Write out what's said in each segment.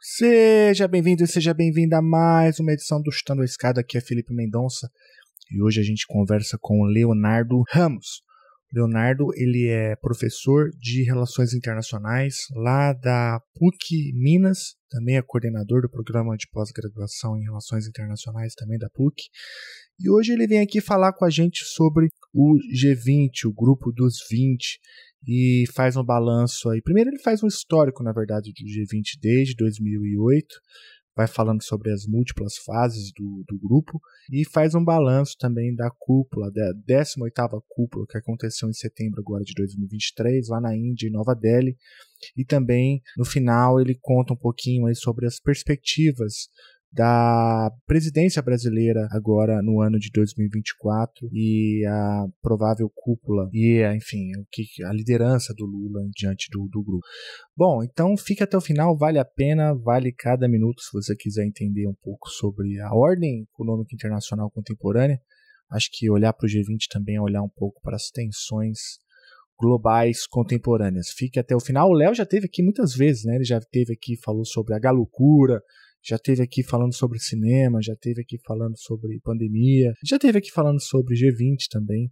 Seja bem-vindo e seja bem-vinda a mais uma edição do Chutando a Escada. Aqui é Felipe Mendonça e hoje a gente conversa com Leonardo Ramos. Leonardo, ele é professor de Relações Internacionais lá da PUC Minas, também é coordenador do programa de pós-graduação em Relações Internacionais também da PUC. E hoje ele vem aqui falar com a gente sobre o G20, o grupo dos 20, e faz um balanço aí. Primeiro ele faz um histórico, na verdade, do G20 desde 2008, vai falando sobre as múltiplas fases do, do grupo e faz um balanço também da cúpula, da 18ª cúpula que aconteceu em setembro agora de 2023, lá na Índia, em Nova Delhi. E também, no final, ele conta um pouquinho aí sobre as perspectivas da presidência brasileira agora no ano de 2024 e a provável cúpula e, enfim, a liderança do Lula diante do, do grupo. Bom, então fica até o final, vale a pena, vale cada minuto se você quiser entender um pouco sobre a ordem econômica internacional contemporânea. Acho que olhar para o G20 também é olhar um pouco para as tensões globais contemporâneas. Fique até o final. O Léo já teve aqui muitas vezes, né? Ele já teve aqui, falou sobre a galucura, já teve aqui falando sobre cinema, já teve aqui falando sobre pandemia, já teve aqui falando sobre G20 também.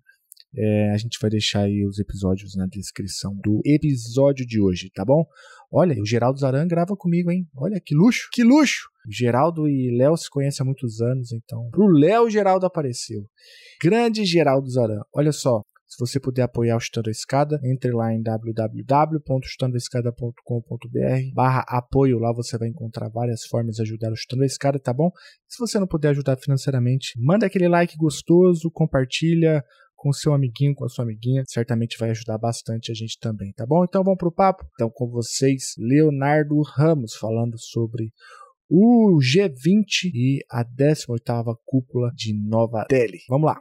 É, a gente vai deixar aí os episódios na descrição do episódio de hoje, tá bom? Olha, o Geraldo Zaran grava comigo, hein? Olha que luxo, que luxo! O Geraldo e Léo se conhecem há muitos anos, então pro Léo Geraldo apareceu. Grande Geraldo Zaran. Olha só, se você puder apoiar o Chutando a Escada, entre lá em www.chutandoaescada.com.br barra apoio. Lá você vai encontrar várias formas de ajudar o Chutando a Escada, tá bom? Se você não puder ajudar financeiramente, manda aquele like gostoso, compartilha com seu amiguinho, com a sua amiguinha, certamente vai ajudar bastante a gente também, tá bom? Então vamos pro papo? Então com vocês, Leonardo Ramos, falando sobre o G20 e a 18ª cúpula de Nova Delhi. Vamos lá!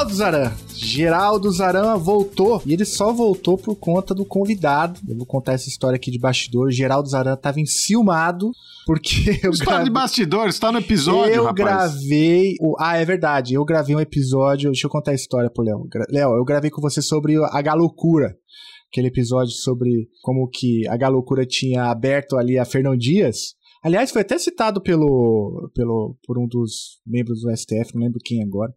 Geraldo Zaran. Geraldo Zaran voltou e ele só voltou por conta do convidado. Eu vou contar essa história aqui de bastidor. Geraldo Zaran estava enciumado porque eu História grave... de bastidor, está no episódio, eu rapaz. gravei. O... Ah, é verdade. Eu gravei um episódio. Deixa eu contar a história pro Léo. Léo, eu gravei com você sobre a galocura. Aquele episódio sobre como que a galocura tinha aberto ali a Fernão Dias. Aliás, foi até citado pelo, pelo, por um dos membros do STF, não lembro quem agora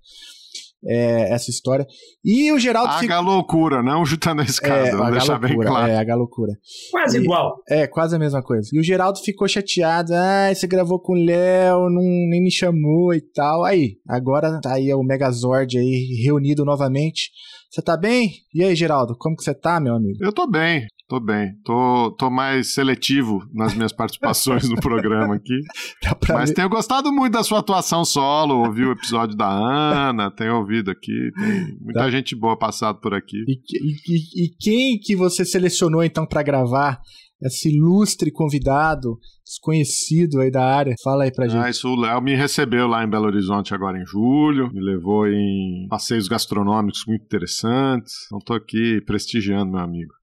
é, essa história. E o Geraldo. A fica... loucura, não jutando a escada, é, vou deixar bem claro. É, a loucura. Quase e, igual. É, quase a mesma coisa. E o Geraldo ficou chateado. Ah, você gravou com o Léo, não, nem me chamou e tal. Aí, agora tá aí o Megazord aí reunido novamente. Você tá bem? E aí, Geraldo, como que você tá, meu amigo? Eu tô bem. Tô bem. Tô, tô mais seletivo nas minhas participações no programa aqui. Mas ver. tenho gostado muito da sua atuação solo. Ouvi o episódio da Ana, tenho ouvido aqui. Tem muita tá. gente boa passada por aqui. E, e, e, quem que você selecionou então para gravar esse ilustre convidado, desconhecido aí da área. Fala aí pra gente. Ah, isso o Léo me recebeu lá em Belo Horizonte agora em julho, me levou em passeios gastronômicos muito interessantes. Então tô aqui prestigiando meu amigo.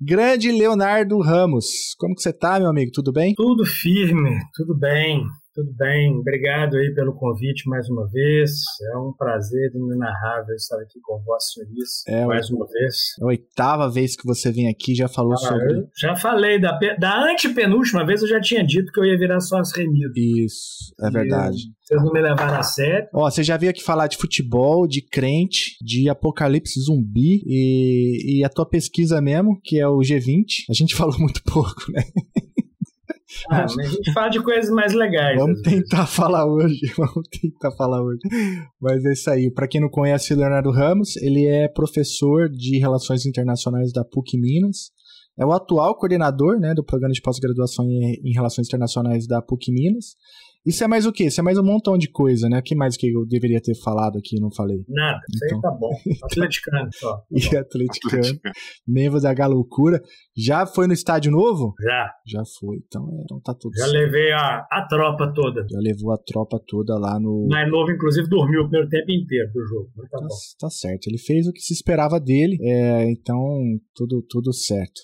Grande Leonardo Ramos, como que você tá, meu amigo? Tudo bem? Tudo firme, tudo bem. Tudo bem, obrigado aí pelo convite mais uma vez. É um prazer inenarrável estar aqui com Vossa Senhorice é, mais uma vez. É a oitava vez que você vem aqui, já falou ah, sobre. Já falei, da, da antepenúltima vez eu já tinha dito que eu ia virar só as remidas. Isso, é verdade. Vocês não me levaram a sério. Ó, você já veio aqui falar de futebol, de crente, de apocalipse zumbi e, e a tua pesquisa mesmo, que é o G20. A gente falou muito pouco, né? Ah, mas a gente fala de coisas mais legais. Vamos tentar vezes. falar hoje, vamos tentar falar hoje. Mas é isso aí. Para quem não conhece o Leonardo Ramos, ele é professor de Relações Internacionais da PUC Minas. É o atual coordenador né, do programa de pós-graduação em Relações Internacionais da PUC Minas. Isso é mais o quê? Isso é mais um montão de coisa, né? O que mais que eu deveria ter falado aqui e não falei? Nada, isso então... aí tá bom. Atleticano só. Tá e atleticano, membro da Galoucura. Já foi no estádio novo? Já. Já foi, então, é, então tá tudo Já certo. levei a, a tropa toda. Já levou a tropa toda lá no... Mais novo, inclusive, dormiu o primeiro tempo inteiro do jogo. Tá, tá, tá, certo, ele fez o que se esperava dele, é, então tudo, tudo certo.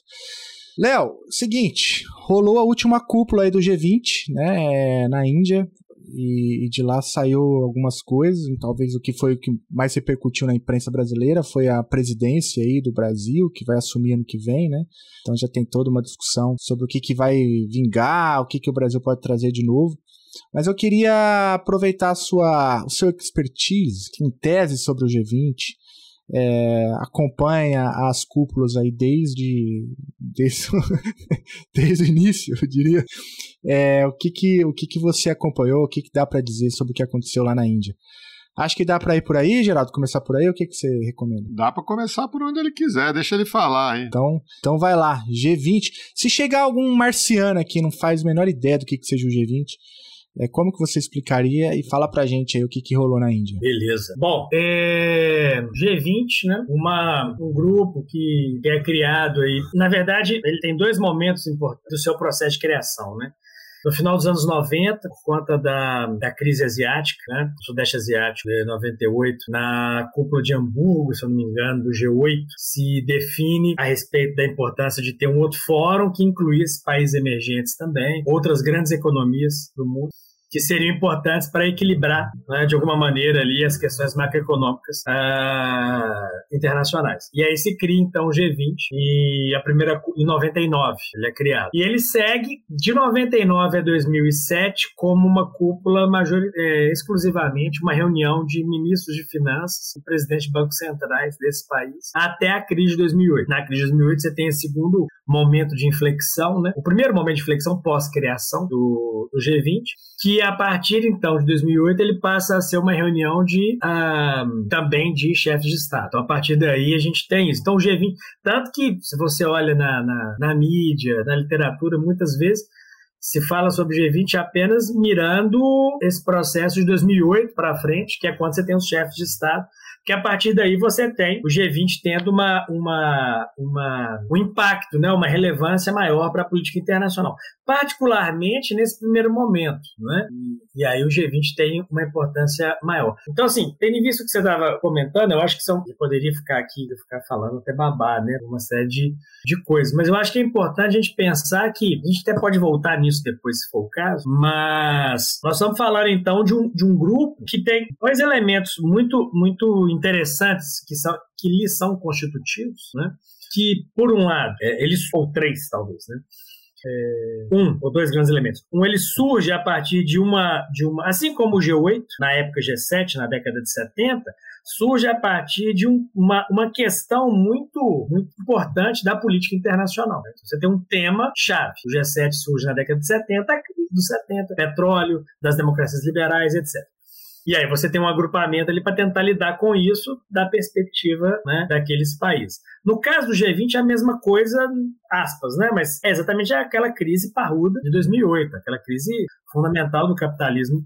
Léo, seguinte, rolou a última cúpula aí do G20, né, na Índia, e, e, de lá saiu algumas coisas, talvez o que foi o que mais repercutiu na imprensa brasileira foi a presidência aí do Brasil, que vai assumir ano que vem, né? Então já tem toda uma discussão sobre o que, que vai vingar, o que, que o Brasil pode trazer de novo. Mas eu queria aproveitar a sua, o seu expertise em tese sobre o G20, é, acompanha as cúpulas aí desde, desde, desde o início, eu diria. É, o que que, o que que você acompanhou, o que que dá para dizer sobre o que aconteceu lá na Índia? Acho que dá para ir por aí, Geraldo, começar por aí, o que que você recomenda? Dá para começar por onde ele quiser, deixa ele falar aí. Então, então vai lá, G20. Se chegar algum marciano aqui não faz a menor ideia do que que seja o G20, é, como que você explicaria e fala pra gente aí o que, que rolou na Índia? Beleza. Bom, é... G20, né? Uma, um grupo que é criado aí. Na verdade, ele tem dois momentos importantes do seu processo de criação, né? No final dos anos 90, por conta da, da crise asiática, né, Sudeste Asiático, de 98, na cúpula de Hamburgo, se eu não me engano, do G8, se define a respeito da importância de ter um outro fórum que incluísse países emergentes também, outras grandes economias do mundo que seriam importantes para equilibrar, né, de alguma maneira, ali as questões macroeconômicas uh, internacionais. E aí se cria, então, o G20, e a primeira, em 99, ele é criado. E ele segue, de 99 a 2007, como uma cúpula major, é, exclusivamente uma reunião de ministros de finanças e presidentes de bancos centrais desse país, até a crise de 2008. Na crise de 2008, você tem esse segundo momento de inflexão, né? o primeiro momento de inflexão pós-criação do, do G20, que a partir então de 2008 ele passa a ser uma reunião de uh, também de chefes de Estado. Então a partir daí a gente tem isso. Então o G20, tanto que se você olha na, na, na mídia, na literatura, muitas vezes se fala sobre o G20 apenas mirando esse processo de 2008 para frente, que é quando você tem os chefes de Estado que a partir daí você tem o G20 tendo uma, uma, uma, um impacto, né, uma relevância maior para a política internacional, particularmente nesse primeiro momento. Né? E, aí o G20 tem uma importância maior. Então, assim, tendo visto o que você estava comentando, eu acho que são, eu poderia ficar aqui, ficar falando até babar, né, uma série de, de coisas, mas eu acho que é importante a gente pensar que, a gente até pode voltar nisso depois, se for o caso, mas nós estamos falando então de um, de um grupo que tem dois elementos muito, muito interessantes que, são, que lhe são constitutivos, né? que, por um lado, é, eles, ou três talvez, né? É, um ou dois grandes elementos. Um, ele surge a partir de uma, de uma. Assim como o G8, na época G7, na década de 70, surge a partir de um, uma, uma questão muito, muito importante da política internacional. Né? Você tem um tema chave. O G7 surge na década de 70, a crise dos 70, petróleo, das democracias liberais, etc. E aí você tem um agrupamento ali para tentar lidar com isso da perspectiva né, daqueles países. No caso do G20 é a mesma coisa, aspas, né? Mas é exatamente aquela crise parruda de 2008, aquela crise fundamental do capitalismo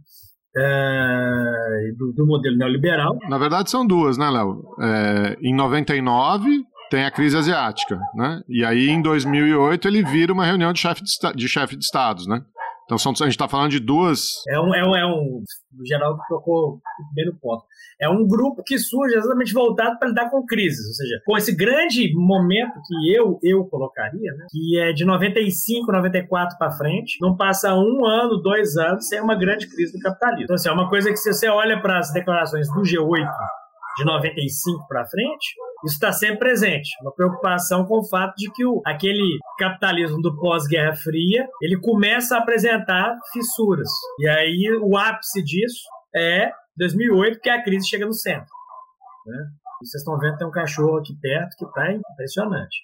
é, do, do, modelo neoliberal. Na verdade são duas, né, Léo? É, em 99 tem a crise asiática, né? E aí em 2008 ele vira uma reunião de chefe de, de, chefe de estados, né? Então são, a gente está falando de duas. É um, é um, é um. O Geraldo tocou bem no ponto. É um grupo que surge exatamente voltado para lidar com crises. Ou seja, com esse grande momento que eu, eu colocaria, né, que é de 95, 94 para frente, não passa um ano, dois anos sem uma grande crise do capitalismo. Então, assim, é uma coisa que se você olha para as declarações do G8 de 95 para frente, isso está sempre presente. Uma preocupação com o fato de que o, aquele capitalismo do pós-Guerra Fria ele começa a apresentar fissuras. E aí o ápice disso é 2008, que a crise chega no centro. Né? E vocês estão vendo tem um cachorro aqui perto que está impressionante.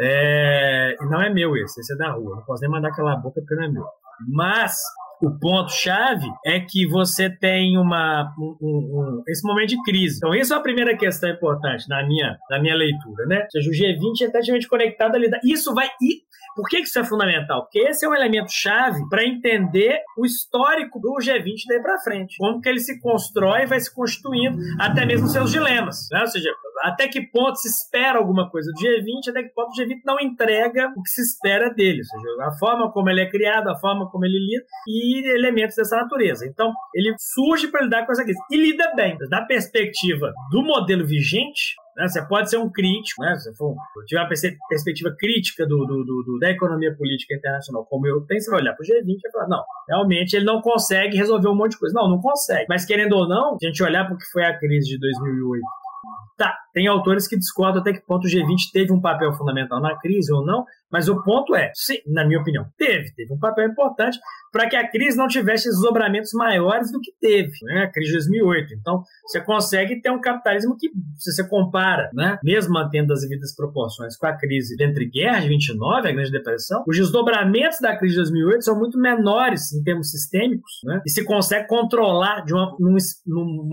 É, e não é meu esse, esse é da rua. Não posso nem mandar aquela boca porque não é meu. Mas o ponto-chave é que você tem uma, um, um, esse momento de crise. Então, essa é a primeira questão importante na minha, na minha leitura. Né? Ou seja, o G20 é ativamente conectado ali. Isso vai. Por que isso é fundamental? Porque esse é um elemento chave para entender o histórico do G20 daí para frente. Como que ele se constrói e vai se constituindo, até mesmo seus dilemas. Né? Ou seja, até que ponto se espera alguma coisa do G20, até que ponto o G20 não entrega o que se espera dele. Ou seja, a forma como ele é criado, a forma como ele lida e elementos dessa natureza. Então, ele surge para lidar com essa crise. E lida bem. Da perspectiva do modelo vigente, né? Você pode ser um crítico, né? se for, tiver uma perspectiva crítica do, do, do, da economia política internacional, como eu tenho, você vai olhar para o G20 e falar, não, realmente ele não consegue resolver um monte de coisa. Não, não consegue. Mas querendo ou não, a gente olhar para o que foi a crise de 2008 Tá, tem autores que discordam até que ponto o G20 teve um papel fundamental na crise ou não, mas o ponto é, sim, na minha opinião, teve, teve um papel importante para que a crise não tivesse desdobramentos maiores do que teve, né? A crise de 2008. Então, você consegue ter um capitalismo que, se você compara, né, mesmo mantendo as devidas proporções com a crise entre guerra de 29 e a Grande Depressão, os desdobramentos da crise de 2008 são muito menores em termos sistêmicos, né? E se consegue controlar de uma, num, num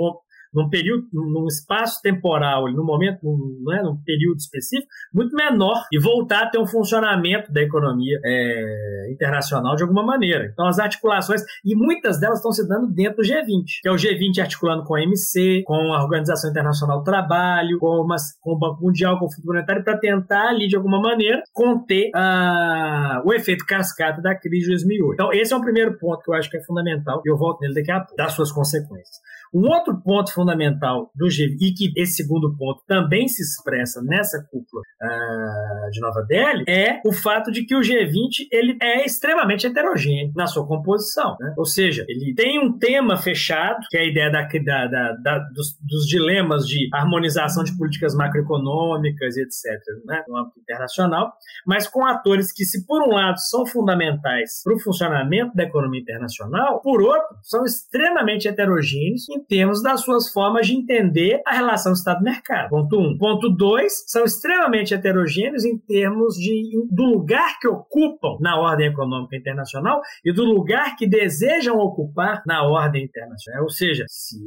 num período, num espaço temporal, num momento, num, né, num período específico, muito menor e voltar a ter um funcionamento da economia é, internacional de alguma maneira. Então, as articulações, e muitas delas estão se dando dentro do G20, que é o G20 articulando com a MC, com a Organização Internacional do Trabalho, com, uma, com o Banco Mundial, com o Fundo Monetário, para tentar ali, de alguma maneira, conter uh, o efeito cascata da crise de 2008. Então, esse é um primeiro ponto que eu acho que é fundamental, e eu volto nele daqui a pouco, das suas consequências. Um outro ponto fundamental do G20, e que esse segundo ponto também se expressa nessa cúpula uh, de Nova Delhi, é o fato de que o G20 ele é extremamente heterogêneo na sua composição. Né? Ou seja, ele tem um tema fechado, que é a ideia da, da, da, dos, dos, dilemas de harmonização de políticas macroeconômicas e etc., né? no âmbito internacional, mas com atores que, se por um lado são fundamentais para o funcionamento da economia internacional, por outro, são extremamente heterogêneos em termos das suas formas de entender a relação Estado-mercado. Ponto um. Ponto dois, são extremamente heterogêneos em termos de, do lugar que ocupam na ordem econômica internacional e do lugar que desejam ocupar na ordem internacional. Ou seja, se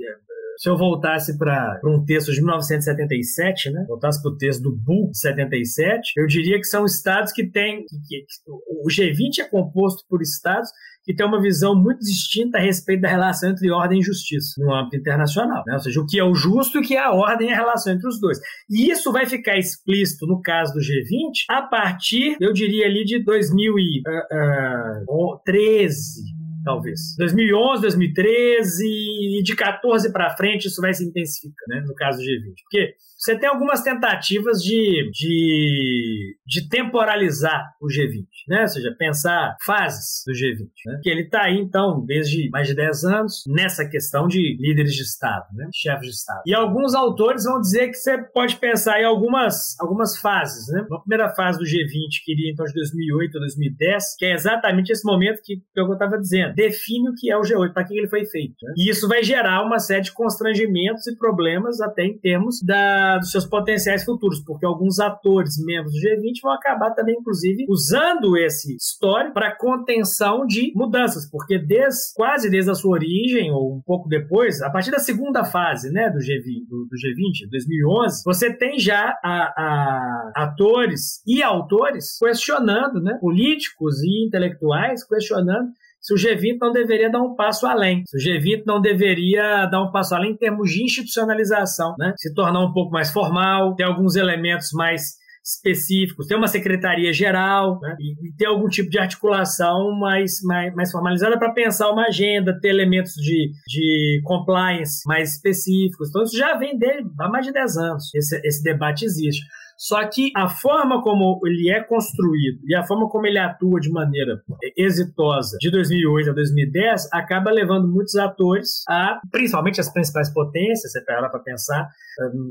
se eu voltasse para um texto de 1977, né? Voltasse para o texto do Bull de 77, eu diria que são estados que têm. Que, que, o G20 é composto por estados que tem uma visão muito distinta a respeito da relação entre ordem e justiça no âmbito internacional. Né? Ou seja, o que é o justo e o que é a ordem e a relação entre os dois. E isso vai ficar explícito no caso do G20 a partir, eu diria ali, de 2013, talvez. 2011, 2013 e de 14 para frente isso vai se intensificar, né, no caso do G20. Porque você tem algumas tentativas de, de, de temporalizar o G20, né? Ou seja, pensar fases do G20. Né? Que ele está aí, então, desde mais de 10 anos, nessa questão de líderes de Estado, né? chefes de Estado. E alguns autores vão dizer que você pode pensar em algumas, algumas fases. Né? Uma primeira fase do G20, que iria então de 2008 a 2010, que é exatamente esse momento que, que eu estava dizendo. Define o que é o G8, para que ele foi feito. Né? E isso vai gerar uma série de constrangimentos e problemas até em termos da dos seus potenciais futuros, porque alguns atores, membros do G20, vão acabar também, inclusive, usando esse histórico para contenção de mudanças, porque desde, quase desde a sua origem, ou um pouco depois, a partir da segunda fase né, do, G20, do, do G20, 2011, você tem já a, a, atores e autores questionando, né, políticos e intelectuais questionando se o G20 não deveria dar um passo além, se o G20 não deveria dar um passo além em termos de institucionalização, né? se tornar um pouco mais formal, ter alguns elementos mais específicos, ter uma secretaria geral né? e, ter algum tipo de articulação mais, mais, mais formalizada para pensar uma agenda, ter elementos de, de compliance mais específicos. Então, isso já vem dele há mais de 10 anos. Esse, esse debate existe. Só que a forma como ele é construído e a forma como ele atua de maneira exitosa de 2008 a 2010 acaba levando muitos atores a, principalmente as principais potências, você para para pensar,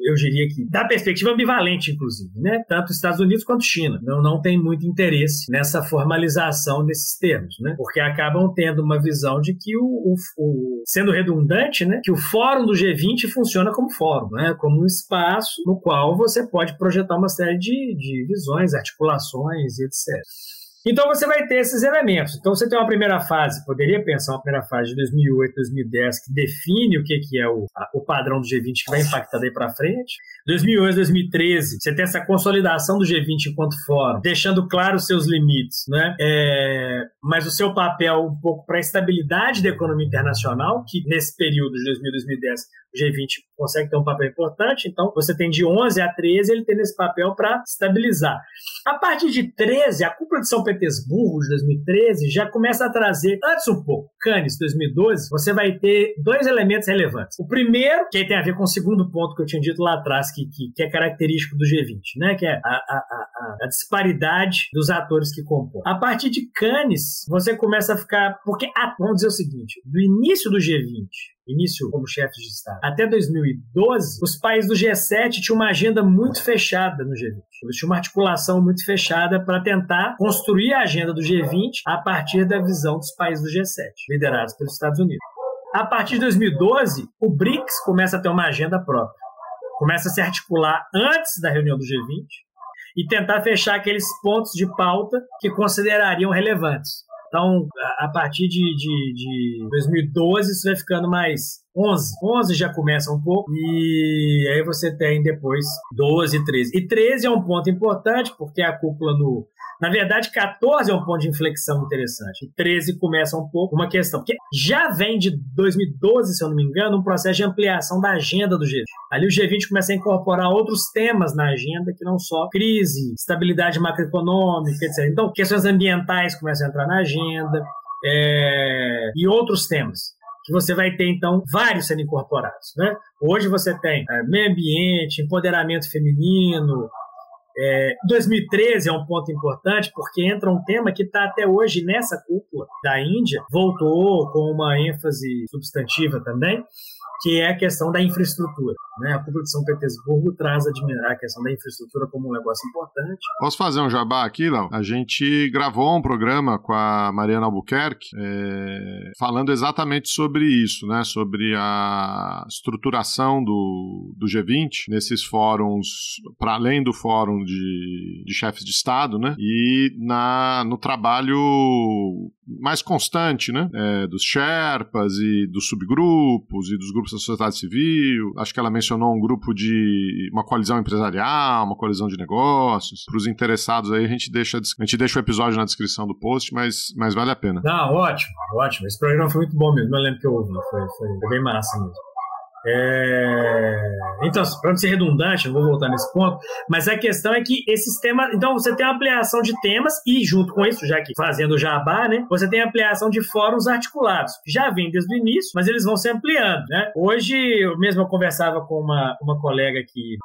eu diria que da perspectiva ambivalente, inclusive, né? Tanto Estados Unidos quanto China não, não tem muito interesse nessa formalização desses termos, né? Porque acabam tendo uma visão de que o, o, o sendo redundante, né? Que o fórum do G20 funciona como fórum, né? Como um espaço no qual você pode projetar uma série de, de visões, articulações etc. Então você vai ter esses elementos. Então você tem uma primeira fase, poderia pensar uma primeira fase de 2008, 2010, que define o que, é o, a, o padrão do G20 que vai impactar daí para frente. 2008, 2013, você tem essa consolidação do G20 enquanto fórum, deixando claro os seus limites, né? É, mas o seu papel um pouco para a estabilidade da economia internacional, que nesse período de 2000, 2010 o G20 consegue ter um papel importante, então você tem de 11 a 13, ele tem esse papel para estabilizar. A partir de 13, a cúpula de São Petersburgo de 2013 já começa a trazer, antes um pouco, Cannes 2012, você vai ter dois elementos relevantes. O primeiro, que tem a ver com o segundo ponto que eu tinha dito lá atrás, que, que, que é característico do G20, né? que é a, a, a, a disparidade dos atores que compõem. A partir de Cannes, você começa a ficar. Porque, vamos dizer o seguinte: do início do G20 início como chefe de Estado, até 2012, os países do G7 tinham uma agenda muito fechada no G20. Eles tinham uma articulação muito fechada para tentar construir a agenda do G20 a partir da visão dos países do G7, liderados pelos Estados Unidos. A partir de 2012, o BRICS começa a ter uma agenda própria. Começa a se articular antes da reunião do G20 e tentar fechar aqueles pontos de pauta que considerariam relevantes. Então, a partir de, de, de 2012, isso vai ficando mais 11. 11 já começa um pouco e aí você tem depois 12, 13. E 13 é um ponto importante porque a cúpula no na verdade, 14 é um ponto de inflexão interessante. E 13 começa um pouco uma questão. Porque já vem de 2012, se eu não me engano, um processo de ampliação da agenda do G20. Ali o G20 começa a incorporar outros temas na agenda que não só crise, estabilidade macroeconômica, etc. Então, questões ambientais começam a entrar na agenda. É... e outros temas que você vai ter, então, vários sendo incorporados. Né? Hoje você tem é, meio ambiente, empoderamento feminino, é, 2013 é um ponto importante porque entra um tema que está até hoje nessa cúpula da Índia, voltou com uma ênfase substantiva também, que é a questão da infraestrutura. Né? A Cúpula de São Petersburgo traz a, a questão da infraestrutura como um negócio importante. Posso fazer um jabá aqui, Léo? A gente gravou um programa com a Mariana Albuquerque é, falando exatamente sobre isso, né? sobre a estruturação do, do G20 nesses fóruns, para além do fórum de, de chefes de Estado, né? e na, no trabalho mais constante né? É, dos Sherpas e dos subgrupos e dos grupos da sociedade civil. Acho que ela mencionou mencionou um grupo de uma coalizão empresarial, uma coalizão de negócios. Para os interessados aí, a gente deixa a gente deixa o episódio na descrição do post, mas, mas vale a pena. Não, ótimo, ótimo. Esse programa foi muito bom mesmo. Eu lembro que eu ouvi, foi, foi bem massa mesmo. É... Então, para não ser redundante, não vou voltar nesse ponto, mas a questão é que esses temas. Então, você tem a ampliação de temas e, junto com isso, já que fazendo jabá, né, você tem a ampliação de fóruns articulados. Já vem desde o início, mas eles vão se ampliando. Né? Hoje, eu mesmo eu conversava com uma, uma colega que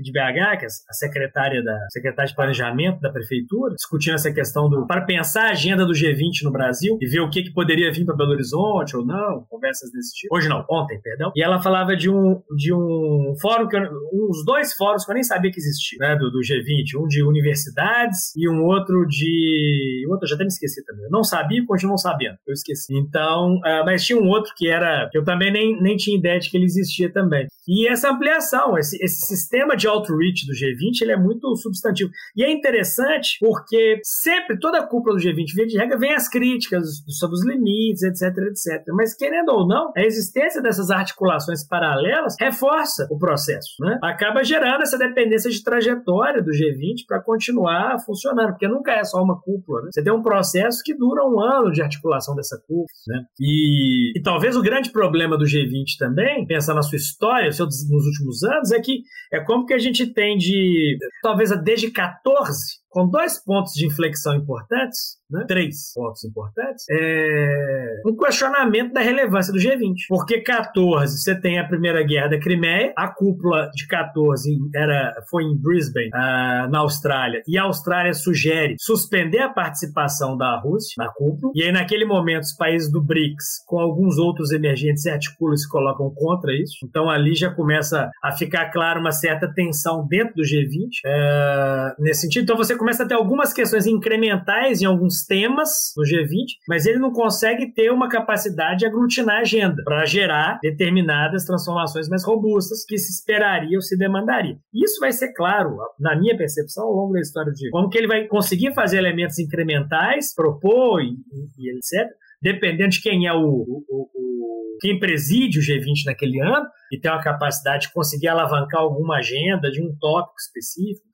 de BH, que é a secretária da secretária de planejamento da prefeitura, discutindo essa questão do para pensar a agenda do G20 no Brasil e ver o que, que poderia vir para Belo Horizonte ou não, conversas desse tipo. Hoje não, ontem, perdão. E ela falava de um de um fórum que eu, uns dois fóruns que eu nem sabia que existia, né, do, do G20, um de universidades e um outro de outro já até me esqueci também. Eu não sabia, continuo não sabendo. Eu esqueci. Então, uh, mas tinha um outro que era que eu também nem, nem tinha ideia de que ele existia também. E essa ampliação, esse, esse sistema de outreach do G20 ele é muito substantivo. E é interessante porque sempre, toda a cúpula do G20, via de regra, vem as críticas sobre os limites, etc, etc. Mas, querendo ou não, a existência dessas articulações paralelas reforça o processo. Né? Acaba gerando essa dependência de trajetória do G20 para continuar funcionando, porque nunca é só uma cúpula. Né? Você tem um processo que dura um ano de articulação dessa cúpula. Né? E, e talvez o grande problema do G20 também, pensando na sua história, nos últimos anos, é que é como que a gente tem de, talvez desde 14, com dois pontos de inflexão importantes, né? três pontos importantes, é um questionamento da relevância do G20. Porque 14, você tem a Primeira Guerra da Crimeia, a cúpula de 14 era, foi em Brisbane, uh, na Austrália, e a Austrália sugere suspender a participação da Rússia na cúpula, e aí naquele momento os países do BRICS, com alguns outros emergentes, se articulam e se colocam contra isso. Então ali já começa a ficar claro uma certa tensão dentro do G20 é, nesse sentido. Então você começa a ter algumas questões incrementais em alguns temas no G20, mas ele não consegue ter uma capacidade de aglutinar a agenda para gerar determinadas transformações mais robustas que se esperaria ou se demandaria. Isso vai ser claro, na minha percepção, ao longo da história de como que ele vai conseguir fazer elementos incrementais, propor e, e, etc., dependendo de quem é o, o, o, quem preside o G20 naquele ano, e tem uma capacidade de conseguir alavancar alguma agenda de um tópico específico.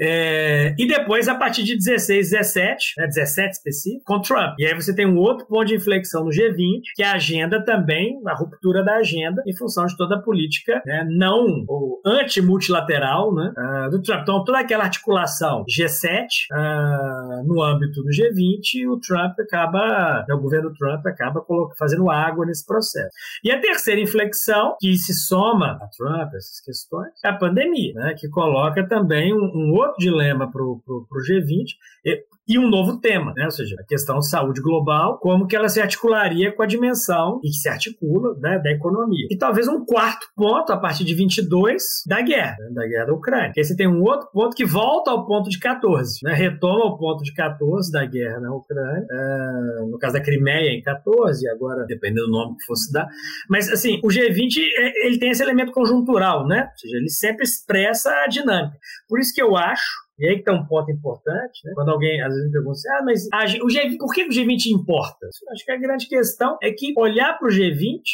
É, e depois, a partir de 16, 17, né, 17 específico, com Trump. E aí você tem um outro ponto de inflexão no G20, que é a agenda também, a ruptura da agenda, em função de toda a política né, não ou anti-multilateral né, uh, do Trump. Então, toda aquela articulação G7 uh, ah, no âmbito do G20, o Trump acaba, né, o governo Trump acaba fazendo água nesse processo. E a terceira inflexão, que se soma a Trump, essas questões, é a pandemia, né, que coloca também um, um outro dilema para o G20 e um novo tema, né? ou seja, a questão de saúde global, como que ela se articularia com a dimensão e que se articula né, da economia. E talvez um quarto ponto, a partir de 22, da guerra, né, da guerra da Ucrânia. Que aí você tem um outro ponto que volta ao ponto de 14, né? retoma o ponto de 14 da guerra na Ucrânia, uh, no caso da Crimeia em 14, agora dependendo do nome que fosse dar. Mas assim, o G20 é, ele tem esse elemento conjuntural, né? ou seja, ele sempre expressa a dinâmica. Por isso que eu acho e aí que está um ponto importante, né? Quando alguém às vezes me pergunta assim, ah, mas a, o G20, por que o G20 importa? Acho que a grande questão é que olhar para o G20,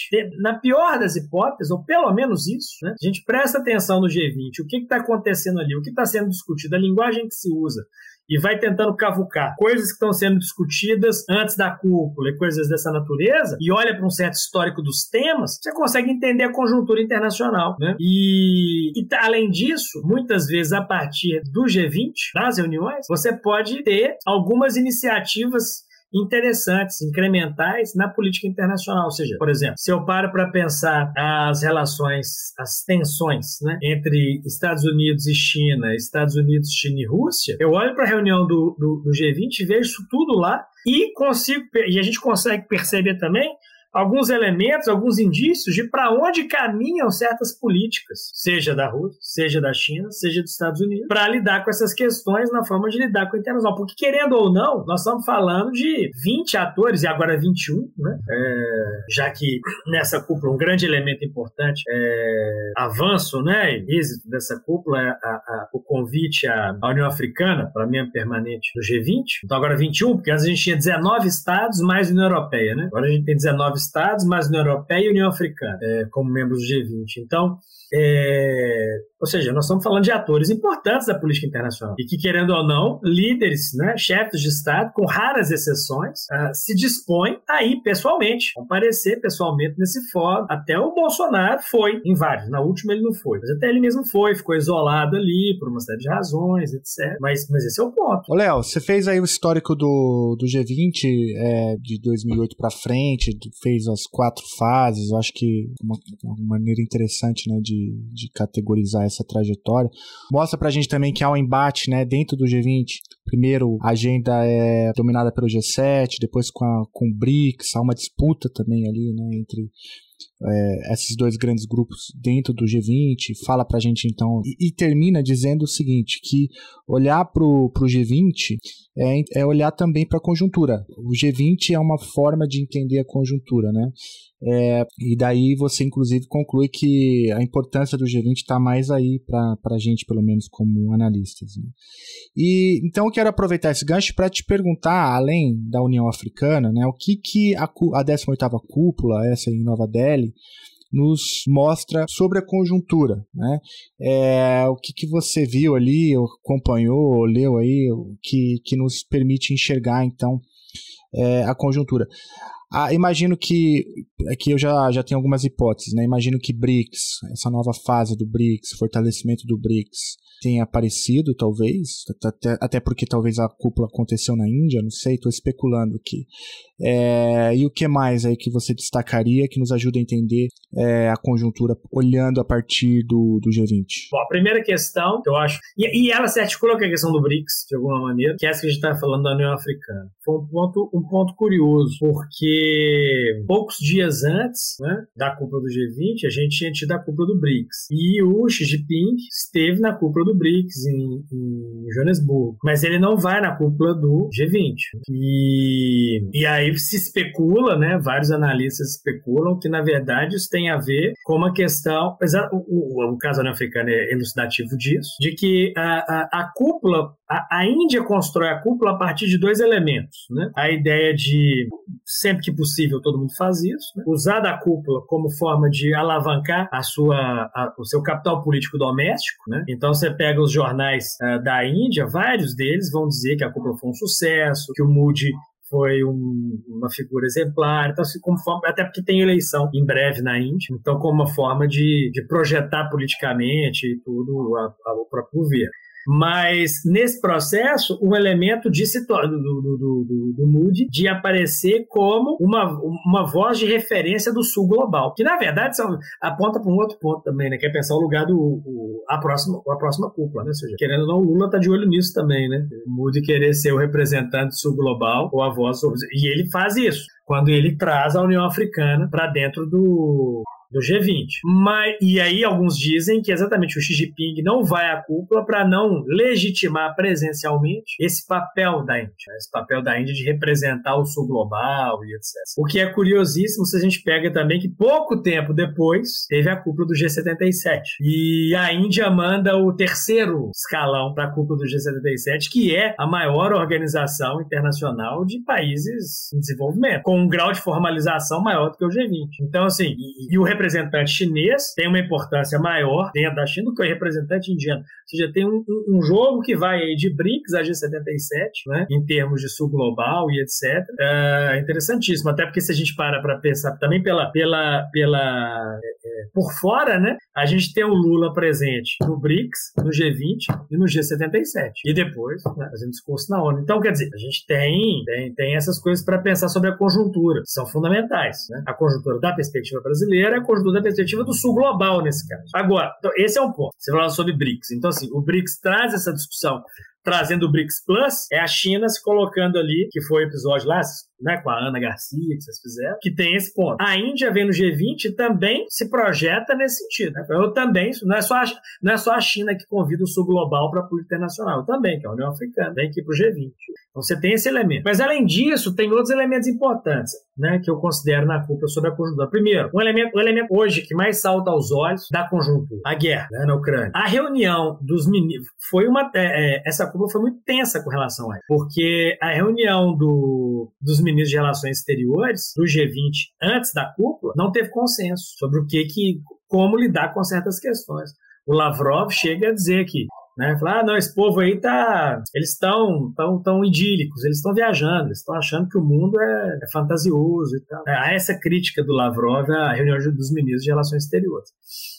na pior das hipóteses, ou pelo menos isso, né? A gente presta atenção no G20, o que está acontecendo ali, o que está sendo discutido, a linguagem que se usa, e vai tentando cavucar coisas que estão sendo discutidas antes da cúpula e coisas dessa natureza, e olha para um certo histórico dos temas, você consegue entender a conjuntura internacional. Né? E, e além disso, muitas vezes a partir do G20, nas reuniões, você pode ter algumas iniciativas interessantes, incrementais na política internacional. Ou seja, por exemplo, se eu paro para pensar as relações, as tensões né, entre Estados Unidos e China, Estados Unidos, China e Rússia, eu olho para a reunião do, do, do G20 e vejo isso tudo lá e consigo e a gente consegue perceber também alguns elementos, alguns indícios de para onde caminham certas políticas, seja da Rússia, seja da China, seja dos Estados Unidos, para lidar com essas questões na forma de lidar com a internacional. Porque, querendo ou não, nós estamos falando de 20 atores, e agora 21, né? É, já que nessa cúpula um grande elemento importante é avanço, né, êxito dessa cúpula é a, a, o convite à, União Africana para minha permanente no G20. Então agora 21, porque antes a gente tinha 19 estados mais União Europeia, né? Agora a gente tem 19 estados, mais União Europeia e União Africana, é, como membros do G20. Então, é, ou seja, nós estamos falando de atores importantes da política internacional e que, querendo ou não, líderes, né, chefes de Estado, com raras exceções, uh, se dispõem a ir pessoalmente, comparecer pessoalmente nesse fórum. Até o Bolsonaro foi em vários, na última ele não foi, mas até ele mesmo foi, ficou isolado ali por uma série de razões, etc. Mas, mas esse é o ponto. Léo, você fez aí o histórico do, do G20 é, de 2008 para frente, fez as quatro fases, acho que uma, uma maneira interessante né, de de, categorizar essa trajetória. Mostra pra gente também que há um embate né, dentro do G20. Primeiro, a agenda é dominada pelo G7, depois com, a, com o BRICS, há uma disputa também ali né, entre é, esses dois grandes grupos dentro do G20, fala para a gente então, e, e, termina dizendo o seguinte, que olhar para o G20 é, é olhar também para a conjuntura. O G20 é uma forma de entender a conjuntura, né? É, e daí você, inclusive, conclui que a importância do G20 está mais aí para a gente, pelo menos como analistas. Né? E então eu quero aproveitar esse gancho para te perguntar, além da União Africana, né, o que, que a, a 18ª cúpula, essa em Nova Delhi, nos mostra sobre a conjuntura, né? É, o que, que você viu ali, acompanhou, leu aí, que, que nos permite enxergar então é, a conjuntura. Ah, imagino que aqui eu já, já tenho algumas hipóteses, né? Imagino que BRICS, essa nova fase do BRICS, fortalecimento do BRICS, tenha aparecido, talvez, até, até porque talvez a cúpula aconteceu na Índia, não sei, estou especulando aqui. É, e o que mais aí que você destacaria que nos ajuda a entender é, a conjuntura olhando a partir do, do G20? Bom, a primeira questão que eu acho, e, e, ela se articula com a questão do BRICS, de alguma maneira, que é essa que a gente está falando da União Africana. Foi um ponto, um ponto curioso, porque poucos dias antes né, da cúpula do G20, a gente tinha tido a cúpula do BRICS. E o Xi Jinping esteve na cúpula do BRICS em, em Joanesburgo, mas ele não vai na cúpula do G20. E, e aí se especula, né, vários analistas especulam que, na verdade, isso tem a ver com uma questão, o, o, o caso africano é elucidativo disso, de que a, a, a cúpula, a, a Índia constrói a cúpula a partir de dois elementos, né? A ideia de, sempre que possível, todo mundo faz isso, né? usar da cúpula como forma de alavancar a sua, a, o seu capital político doméstico, né? Então você pega os jornais uh, da Índia, vários deles vão dizer que a cúpula foi um sucesso, que o Moody foi um, uma figura exemplar, então assim, como forma, até porque tem eleição em breve na Índia, então como uma forma de, de projetar politicamente tudo a, a, o próprio governo. Mas nesse processo, um elemento de do, do, do, do, Moody de aparecer como uma, uma voz de referência do sul global, que na verdade são, aponta para um outro ponto também, né? Que é pensar o lugar do o, a, próxima, a próxima cúpula, né? Ou seja, querendo ou não, o Lula está de olho nisso também, né? O Moody querer ser o representante do sul global ou a voz. E ele faz isso quando ele traz a União Africana para dentro do, do G20. Mas, e aí alguns dizem que exatamente o Xi Jinping não vai à cúpula para não legitimar presencialmente esse papel da Índia, esse papel da Índia de representar o sul global e etc. O que é curiosíssimo se a gente pega também que pouco tempo depois teve a cúpula do G77 e a Índia manda o terceiro escalão para a cúpula do G77, que é a maior organização internacional de países em desenvolvimento, com um grau de formalização maior do que o G20. Então, assim, e, e o representante chinês tem uma importância maior dentro da China do que o representante indiano. Ou seja, tem um, um jogo que vai aí de BRICS a G77, né, em termos de sul global e etc. É interessantíssimo, até porque se a gente para para pensar também pela, pela, pela é, é, por fora, né, a gente tem o Lula presente no BRICS, no G20 e no G77. E depois, né, fazendo discurso na ONU. Então, quer dizer, a gente tem, tem, tem essas coisas para pensar sobre a conjuntura, que são fundamentais. Né? A conjuntura da perspectiva brasileira, conjuntura da perspectiva do sul global, nesse caso. Agora, então, esse é um ponto. Você falou sobre BRICS. Então, assim, o BRICS traz essa discussão trazendo o BRICS Plus, é a China se colocando ali, que foi o episódio lá, né, com a Ana Garcia, que vocês fizeram, que tem esse ponto. A Índia vem no G20 e também se projeta nesse sentido. Né? Eu também, não é, só a, não é só a China que convida o sul global para a política internacional, eu também, que é a União Africana, vem aqui para o G20. Então você tem esse elemento. Mas além disso, tem outros elementos importantes, né, que eu considero na cúpula sobre a conjuntura. Primeiro, um elemento, um elemento hoje que mais salta aos olhos da conjuntura, a guerra né, na Ucrânia. A reunião dos ministros foi uma é, é, essa cúpula foi muito tensa com relação a isso, porque a reunião do, dos ministros de Relações Exteriores, do G20, antes da cúpula, não teve consenso sobre o que, que como lidar com certas questões. O Lavrov chega a dizer que né? Falar, ah, não, esse povo aí tá. Eles estão tão, tão idílicos, eles estão viajando, eles estão achando que o mundo é, é fantasioso e tal. É, há essa crítica do Lavrov à reunião dos ministros de Relações Exteriores.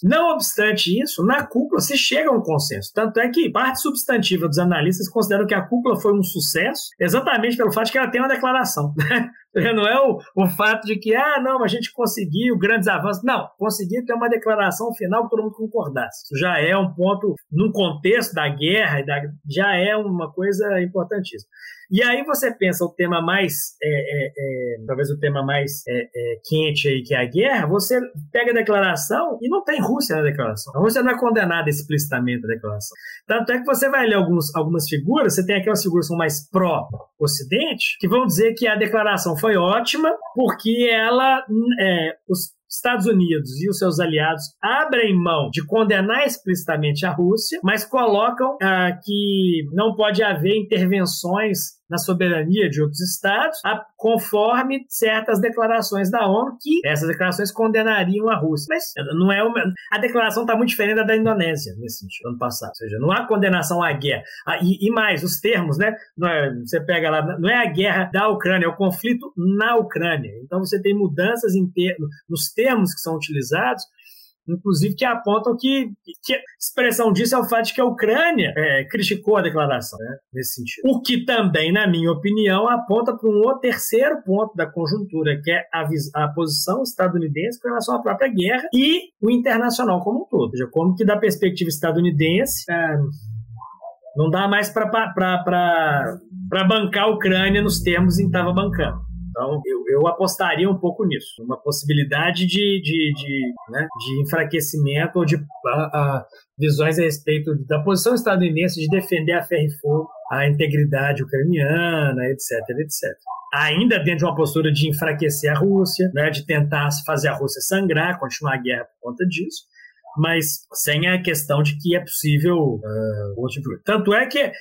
Não obstante isso, na cúpula se chega a um consenso. Tanto é que parte substantiva dos analistas consideram que a cúpula foi um sucesso exatamente pelo fato de que ela tem uma declaração. Né? Não é o, o fato de que, ah, não, a gente conseguiu grandes avanços. Não, conseguiu ter uma declaração final que todo mundo concordasse. Isso já é um ponto, num contexto da guerra, já é uma coisa importantíssima. E aí você pensa o tema mais, é, é, é, talvez o tema mais é, é, quente aí, que é a guerra, você pega a declaração e não tem Rússia na declaração. A Rússia não é condenada explicitamente na declaração. Tanto é que você vai ler alguns, algumas figuras, você tem aquelas figuras que são mais pró-Ocidente, que vão dizer que a declaração foi ótima porque ela, é, os, Estados Unidos e os seus aliados abrem mão de condenar explicitamente a Rússia, mas colocam ah, que não pode haver intervenções na soberania de outros estados, a, conforme certas declarações da ONU, que essas declarações condenariam a Rússia. Mas não é uma, a declaração está muito diferente da da Indonésia, nesse sentido, ano passado. Ou seja, não há condenação à guerra. Ah, e, e, mais, os termos, né? É, você pega lá, não é a guerra da Ucrânia, é o conflito na Ucrânia. Então você tem mudanças em nos termos que são utilizados inclusive que apontam que, que a expressão disso é o fato de que a Ucrânia é, criticou a declaração, né, nesse sentido. O que também, na minha opinião, aponta para um outro terceiro ponto da conjuntura, que é a, a, posição estadunidense com relação à própria guerra e o internacional como um todo. Ou seja, como que da perspectiva estadunidense é, não dá mais para bancar a Ucrânia nos termos em que estava bancando. Então, eu, eu apostaria um pouco nisso, uma possibilidade de, de, de, né, de enfraquecimento ou de visões a respeito da posição estadunidense de defender a ferro e fogo a integridade ucraniana, etc, etc. Ainda dentro de uma postura de enfraquecer a Rússia, né, de tentar fazer a Rússia sangrar, continuar a guerra por conta disso, mas sem a questão de que é possível uh, Tanto é que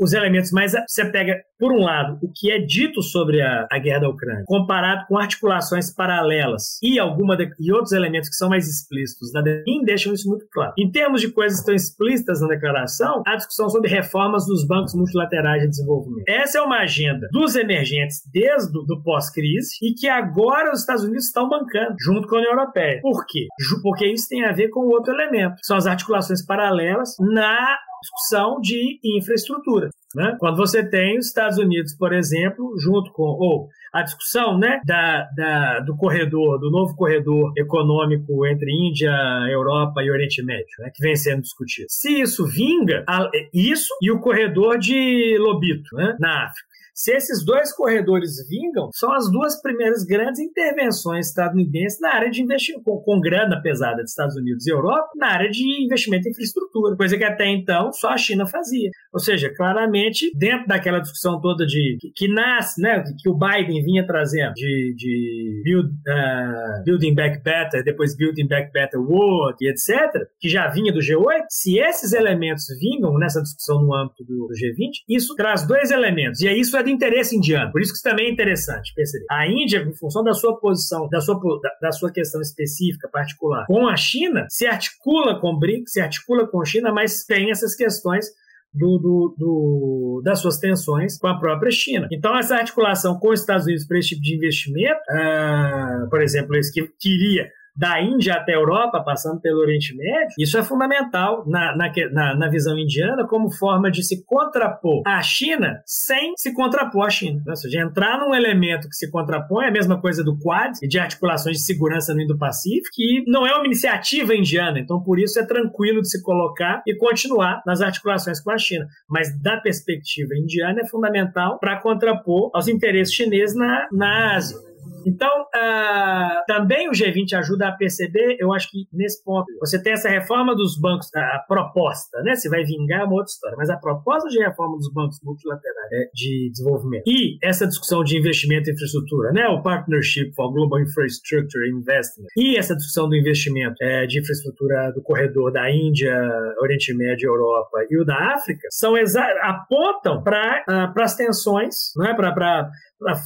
os elementos mais. Você pega, por um lado, o que é dito sobre a, a guerra da Ucrânia, comparado com articulações paralelas e alguma de, e outros elementos que são mais explícitos na DEM, deixam isso muito claro. Em termos de coisas tão explícitas na declaração, a discussão sobre reformas dos bancos multilaterais de desenvolvimento. Essa é uma agenda dos emergentes desde o pós-crise e que agora os Estados Unidos estão bancando, junto com a União Europeia. Por quê? Porque isso tem a ver com outro elemento, são as articulações paralelas na discussão de infraestrutura. Né? Quando você tem os Estados Unidos, por exemplo, junto com ou a discussão né, da, da, do corredor, do novo corredor econômico entre Índia, Europa e Oriente Médio, né, que vem sendo discutido. Se isso vinga, isso e o corredor de Lobito, né, na África. Se esses dois corredores vingam, são as duas primeiras grandes intervenções estadunidenses na área de investimento, com, com grana pesada dos Estados Unidos e Europa, na área de investimento em infraestrutura, coisa que até então só a China fazia. Ou seja, claramente, dentro daquela discussão toda de que, que nasce, né, que o Biden vinha trazendo de, de build, uh, Building Back Better, depois Building Back Better World e etc., que já vinha do G8, se esses elementos vingam nessa discussão no âmbito do, do G20, isso traz dois elementos. E aí isso é de interesse indiano. Por isso que isso também é interessante perceber. A Índia, em função da sua posição, da sua, da, da sua questão específica, particular, com a China, se articula com o BRICS, se articula com a China, mas tem essas questões do, do, do, das suas tensões com a própria China. Então, essa articulação com os Estados Unidos para esse tipo de investimento, uh, por exemplo, esse que queria da Índia até a Europa, passando pelo Oriente Médio, isso é fundamental na, na, na, visão indiana como forma de se contrapor à China sem se contrapor à China. Ou seja, entrar num elemento que se contrapõe é a mesma coisa do Quad e de articulações de segurança no Indo-Pacífico, que não é uma iniciativa indiana, então por isso é tranquilo de se colocar e continuar nas articulações com a China. Mas da perspectiva indiana é fundamental para contrapor aos interesses chineses na, na Ásia. Então, uh, também o G20 ajuda a perceber, eu acho que nesse ponto, você tem essa reforma dos bancos, a proposta, né? Se vai vingar é uma outra história, mas a proposta de reforma dos bancos multilaterais é, de desenvolvimento e essa discussão de investimento em infraestrutura, né? O Partnership for Global Infrastructure Investment e essa discussão do investimento é, de infraestrutura do corredor da Índia, Oriente Médio, Europa e o da África, são apontam para uh, ah, as tensões, não é? para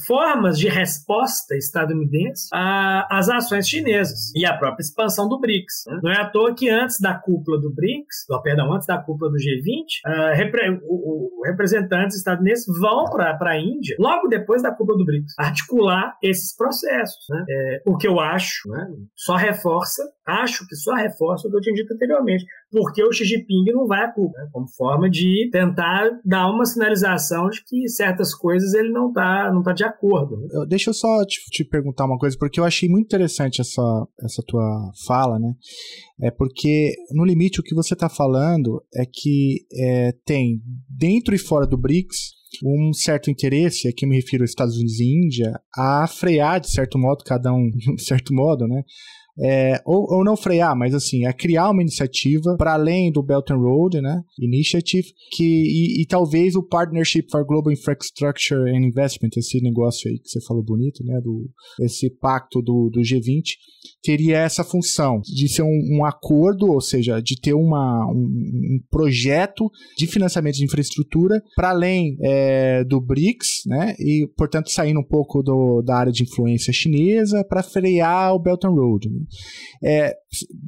formas de resposta estadunidense às ações chinesas e à própria expansão do BRICS. Né? Não é à toa que antes da cúpula do BRICS, perdão, antes da cúpula do G20, uh, o, representantes estadunidenses vão para a Índia, logo depois da cúpula do BRICS, articular esses processos. Né? É, o que eu acho né, só reforça, acho que só reforça o que eu tinha dito anteriormente, porque o Xi Jinping não vai à cúpula, né? como forma de tentar dar uma sinalização de que certas coisas ele não está não tá de acordo. Né? Deixa eu só te, te, perguntar uma coisa, porque eu achei muito interessante essa, essa tua fala, né? É porque, no limite, o que você está falando é que é, tem, dentro e fora do BRICS, um certo interesse, aqui me refiro aos Estados Unidos e Índia, a frear, de certo modo, cada um de certo modo, né? É, ou, ou não frear, mas assim, é criar uma iniciativa para além do Belt and Road, né, Initiative, que, e, e, talvez o Partnership for Global Infrastructure and Investment, esse negócio aí que você falou bonito, né, do, esse pacto do, do G20, teria essa função de ser um, um acordo, ou seja, de ter uma, um, um projeto de financiamento de infraestrutura para além é, do BRICS, né, e portanto saindo um pouco do, da área de influência chinesa para frear o Belt and Road. Né. É,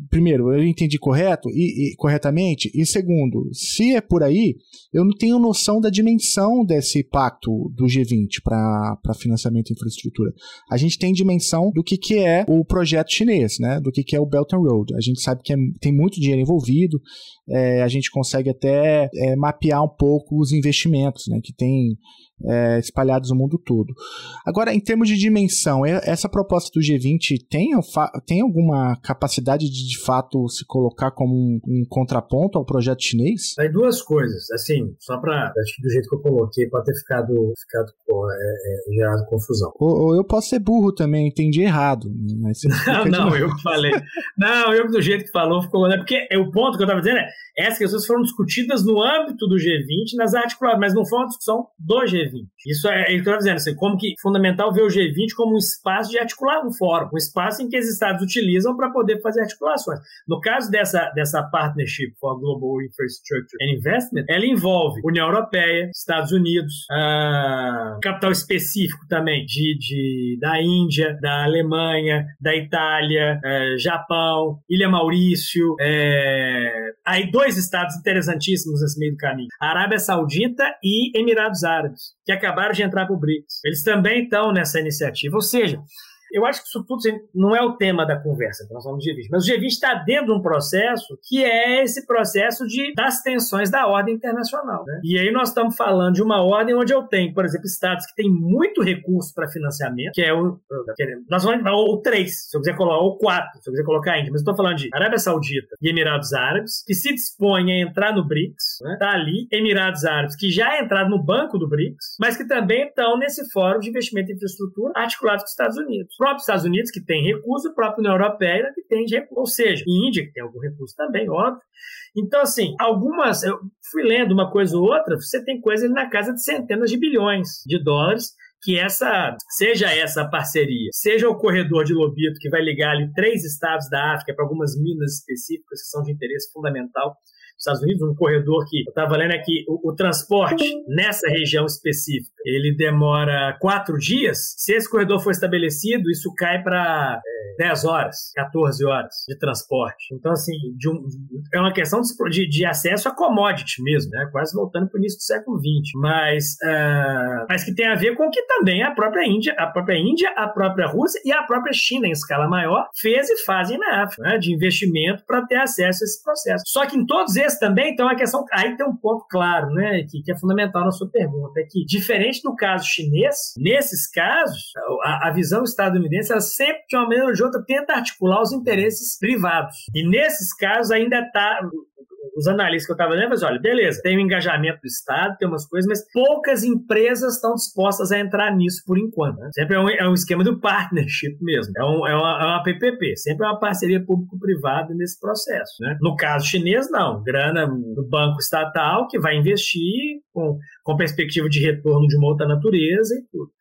primeiro, eu entendi correto e, e, corretamente, e segundo, se é por aí, eu não tenho noção da dimensão desse pacto do G20 para financiamento de infraestrutura. A gente tem dimensão do que, que é o projeto chinês, né? do que, que é o Belt and Road. A gente sabe que é, tem muito dinheiro envolvido, é, a gente consegue até é, mapear um pouco os investimentos, né? que tem é, espalhados no mundo todo. Agora, em termos de dimensão, essa proposta do G20 tem, tem alguma capacidade de, de fato, se colocar como um, um contraponto ao projeto chinês? Tem duas coisas, assim, só para, acho que do jeito que eu coloquei, pode ter ficado, ficado é, é, gerado confusão. Ou, ou, eu posso ser burro também, entendi errado. Mas não, não, eu falei. Não, eu do jeito que falou ficou. Né? Porque o ponto que eu estava dizendo é essas questões foram discutidas no âmbito do G20, nas articuladas, mas não foi uma discussão do G20. Isso é, é o que dizendo, assim, como que é fundamental ver o G20 como um espaço de articular um fórum, um espaço em que os estados utilizam para poder fazer articulações. No caso dessa, dessa Partnership for Global Infrastructure and Investment, ela envolve União Europeia, Estados Unidos, uh, capital específico também de, de, da Índia, da Alemanha, da Itália, uh, Japão, Ilha Maurício, uh, aí dois estados interessantíssimos nesse meio do caminho: a Arábia Saudita e Emirados Árabes, que acabaram de entrar para o BRICS. Eles também estão nessa iniciativa. Ou seja, eu acho que isso tudo não é o tema da conversa que nós falamos do G20, mas o G20 está dentro de um processo que é esse processo de, das tensões da ordem internacional. Né? E aí nós estamos falando de uma ordem onde eu tenho, por exemplo, estados que têm muito recurso para financiamento, que é o. Nós vamos o três, se eu quiser colocar, ou quatro, se eu quiser colocar a Índia, mas estou falando de Arábia Saudita e Emirados Árabes, que se dispõem a entrar no BRICS, né? tá ali, Emirados Árabes, que já entraram no banco do BRICS, mas que também estão nesse fórum de investimento em infraestrutura articulado com os Estados Unidos próprios Estados Unidos, que tem recurso, a própria União Europeia, que tem recurso, ou seja, Índia, que tem algum recurso também, óbvio. Então, assim, algumas, eu fui lendo uma coisa ou outra, você tem coisa na casa de centenas de bilhões de dólares, que essa, seja essa parceria, seja o corredor de Lobito, que vai ligar ali três estados da África para algumas minas específicas que são de interesse fundamental Estados Unidos, um corredor que eu estava lendo aqui, o, o, transporte nessa região específica, ele demora quatro dias. Se esse corredor for estabelecido, isso cai para é, 10 horas, 14 horas de transporte. Então, assim, um, é uma questão de, de, acesso a commodity mesmo, né? quase voltando para o início do século XX. Mas, uh, mas que tem a ver com que também a própria Índia, a própria Índia, a própria Rússia e a própria China, em escala maior, fez e fazem na África, né? de investimento para ter acesso a esse processo. Só que em todos também, então, a questão. Aí tem um ponto claro, né, que, que é fundamental na sua pergunta: é que, diferente do caso chinês, nesses casos, a, a visão estadunidense, ela sempre, de uma maneira ou de outra, tenta articular os interesses privados. E nesses casos, ainda está os analistas que eu estava lendo, mas olha, beleza, tem o engajamento do Estado, tem umas coisas, mas poucas empresas estão dispostas a entrar nisso por enquanto. Né? Sempre é um, é um, esquema do partnership mesmo, é, um, é, uma, é uma PPP, sempre é uma parceria público-privada nesse processo. Né? No caso chinês, não, grana do banco estatal que vai investir com, com perspectiva de retorno de uma outra natureza e tudo.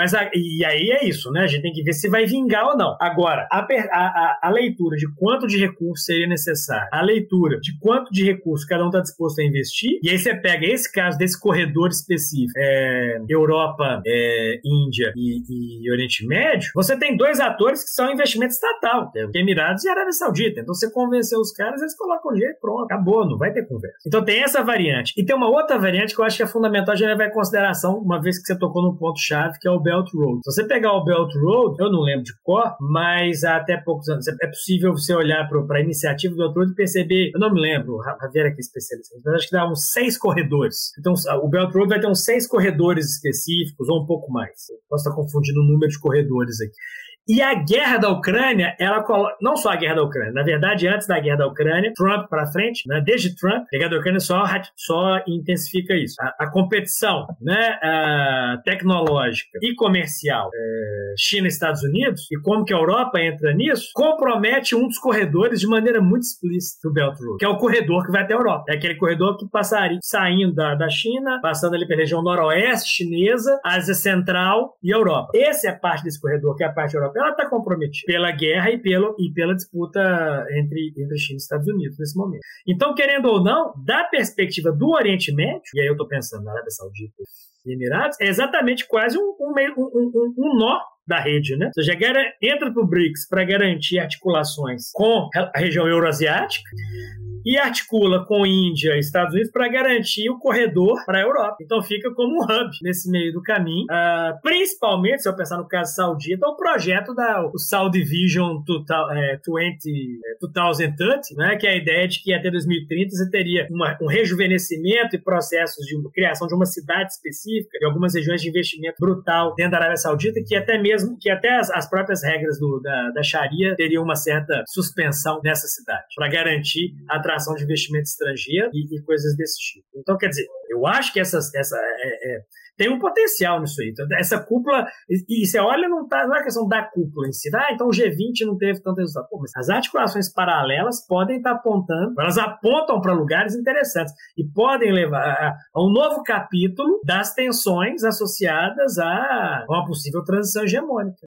Mas a, e aí é isso, né? A gente tem que ver se vai vingar ou não. Agora, a, a, a leitura de quanto de recurso seria necessário, a leitura de quanto de recurso cada um está disposto a investir, e aí você pega esse caso desse corredor específico, é, Europa, é, Índia e, e, Oriente Médio, você tem dois atores que são investimento estatal, é Emirados e Arábia Saudita. Então você convenceu os caras, eles colocam o jeito, pronto, acabou, não vai ter conversa. Então tem essa variante. E tem uma outra variante que eu acho que é fundamental a gente em consideração, uma vez que você tocou no ponto-chave, que é o Belt Road. Se você pegar o Belt Road, eu não lembro de cor, mas há até poucos anos é possível você olhar para a iniciativa do Belt Road e perceber, eu não me lembro, o Javier aqui é especialista, mas acho que dá uns seis corredores. Então o Belt Road vai ter uns seis corredores específicos ou um pouco mais. Eu posso estar confundindo o número de corredores aqui. E a guerra da Ucrânia, ela. Não só a guerra da Ucrânia, na verdade, antes da guerra da Ucrânia, Trump para frente, né, desde Trump, a guerra da Ucrânia só, só intensifica isso. A, a competição né, a tecnológica e comercial é, China e Estados Unidos, e como que a Europa entra nisso, compromete um dos corredores de maneira muito explícita do Belt Road, que é o corredor que vai até a Europa. É aquele corredor que passaria saindo da, da China, passando ali pela região noroeste chinesa, Ásia Central e Europa. Essa é a parte desse corredor, que é a parte europeia ela está comprometida pela guerra e, pelo, e pela disputa entre, entre China e Estados Unidos nesse momento. Então, querendo ou não, da perspectiva do Oriente Médio, e aí eu estou pensando na Arábia Saudita e Emirados, é exatamente quase um, um, um, um nó da rede, né? Ou seja, entra para o BRICS para garantir articulações com a região euroasiática, e articula com Índia e Estados Unidos para garantir o corredor para a Europa. Então fica como um hub nesse meio do caminho. Uh, principalmente, se eu pensar no caso saudita, o projeto da o Saudi Vision 2030, né, que é a ideia de que até 2030 você teria uma, um rejuvenescimento e processos de criação de uma cidade específica, de algumas regiões de investimento brutal dentro da Arábia Saudita, que até mesmo que até as, as próprias regras do, da, da Sharia teriam uma certa suspensão nessa cidade, para garantir a atração de investimento estrangeiro e, e, coisas desse tipo. Então, quer dizer, eu acho que essas, essa é, tem um potencial nisso aí. Então, essa cúpula, e, e você olha, não, tá, não é questão da cúpula em si. Ah, então o G20 não teve tanto resultado. Pô, mas as articulações paralelas podem estar apontando, elas apontam para lugares interessantes e podem levar a, a, um novo capítulo das tensões associadas a uma possível transição hegemônica.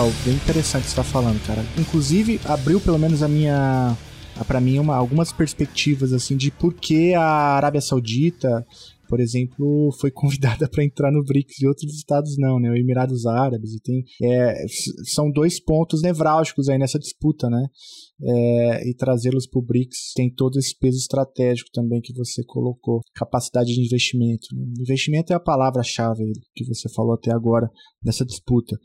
Léo, bem interessante você tá falando, cara. Inclusive, abriu pelo menos a minha. para mim, uma, algumas perspectivas, assim, de por que a Arábia Saudita, por exemplo, foi convidada para entrar no BRICS e outros estados não, né? O Emirados Árabes e tem é, são dois pontos nevrálgicos aí nessa disputa, né? É, e trazê-los para o BRICS tem todo esse peso estratégico também que você colocou, capacidade de investimento. Né? Investimento é a palavra-chave que você falou até agora nessa disputa.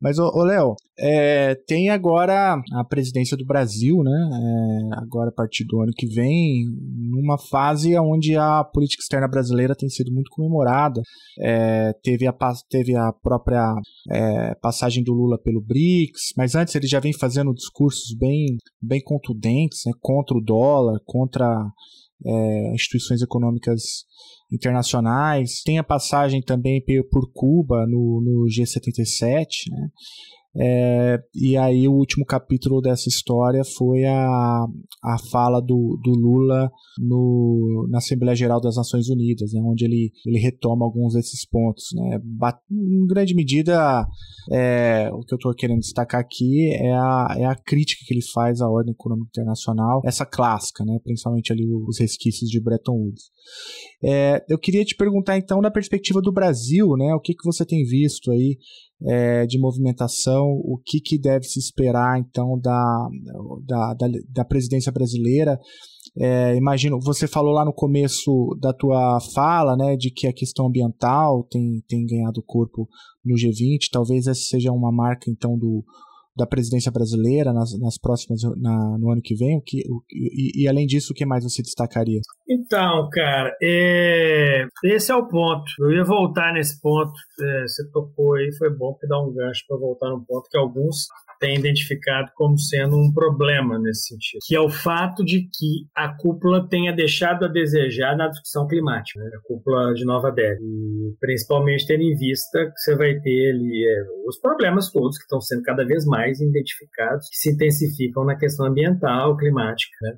Mas, ô, Léo, é, tem agora a presidência do Brasil, né? É, agora a partir do ano que vem, numa fase onde a política externa brasileira tem sido muito comemorada. É, teve, a, teve a própria é, passagem do Lula pelo BRICS, mas antes ele já vem fazendo discursos bem bem contundentes né, contra o dólar, contra é, instituições econômicas internacionais. Tem a passagem também por Cuba no, no G77, né? É, e aí o último capítulo dessa história foi a, a fala do, do Lula no, na Assembleia Geral das Nações Unidas, né, onde ele, ele retoma alguns desses pontos. Né. Em grande medida, é, o que eu estou querendo destacar aqui é a, é a crítica que ele faz à ordem econômica internacional, essa clássica, né, principalmente ali os resquícios de Bretton Woods. É, eu queria te perguntar então, na perspectiva do Brasil, né, o que, que você tem visto aí é, de movimentação, o que, que deve se esperar então da, da, da, da presidência brasileira. É, imagino, você falou lá no começo da tua fala, né, de que a questão ambiental tem, tem ganhado corpo no G20, talvez essa seja uma marca então do, da presidência brasileira nas, nas próximas na, no ano que vem? O que, o, e, e, além disso, o que mais você destacaria? Então, cara, é, esse é o ponto. Eu ia voltar nesse ponto. É, você tocou aí, foi bom que dá um gancho para voltar no ponto que alguns tem identificado como sendo um problema nesse sentido, que é o fato de que a cúpula tenha deixado a desejar na discussão climática, né? a cúpula de Nova Delhi, e principalmente tendo em vista que você vai ter ali é, os problemas todos que estão sendo cada vez mais identificados, que se intensificam na questão ambiental, climática, né?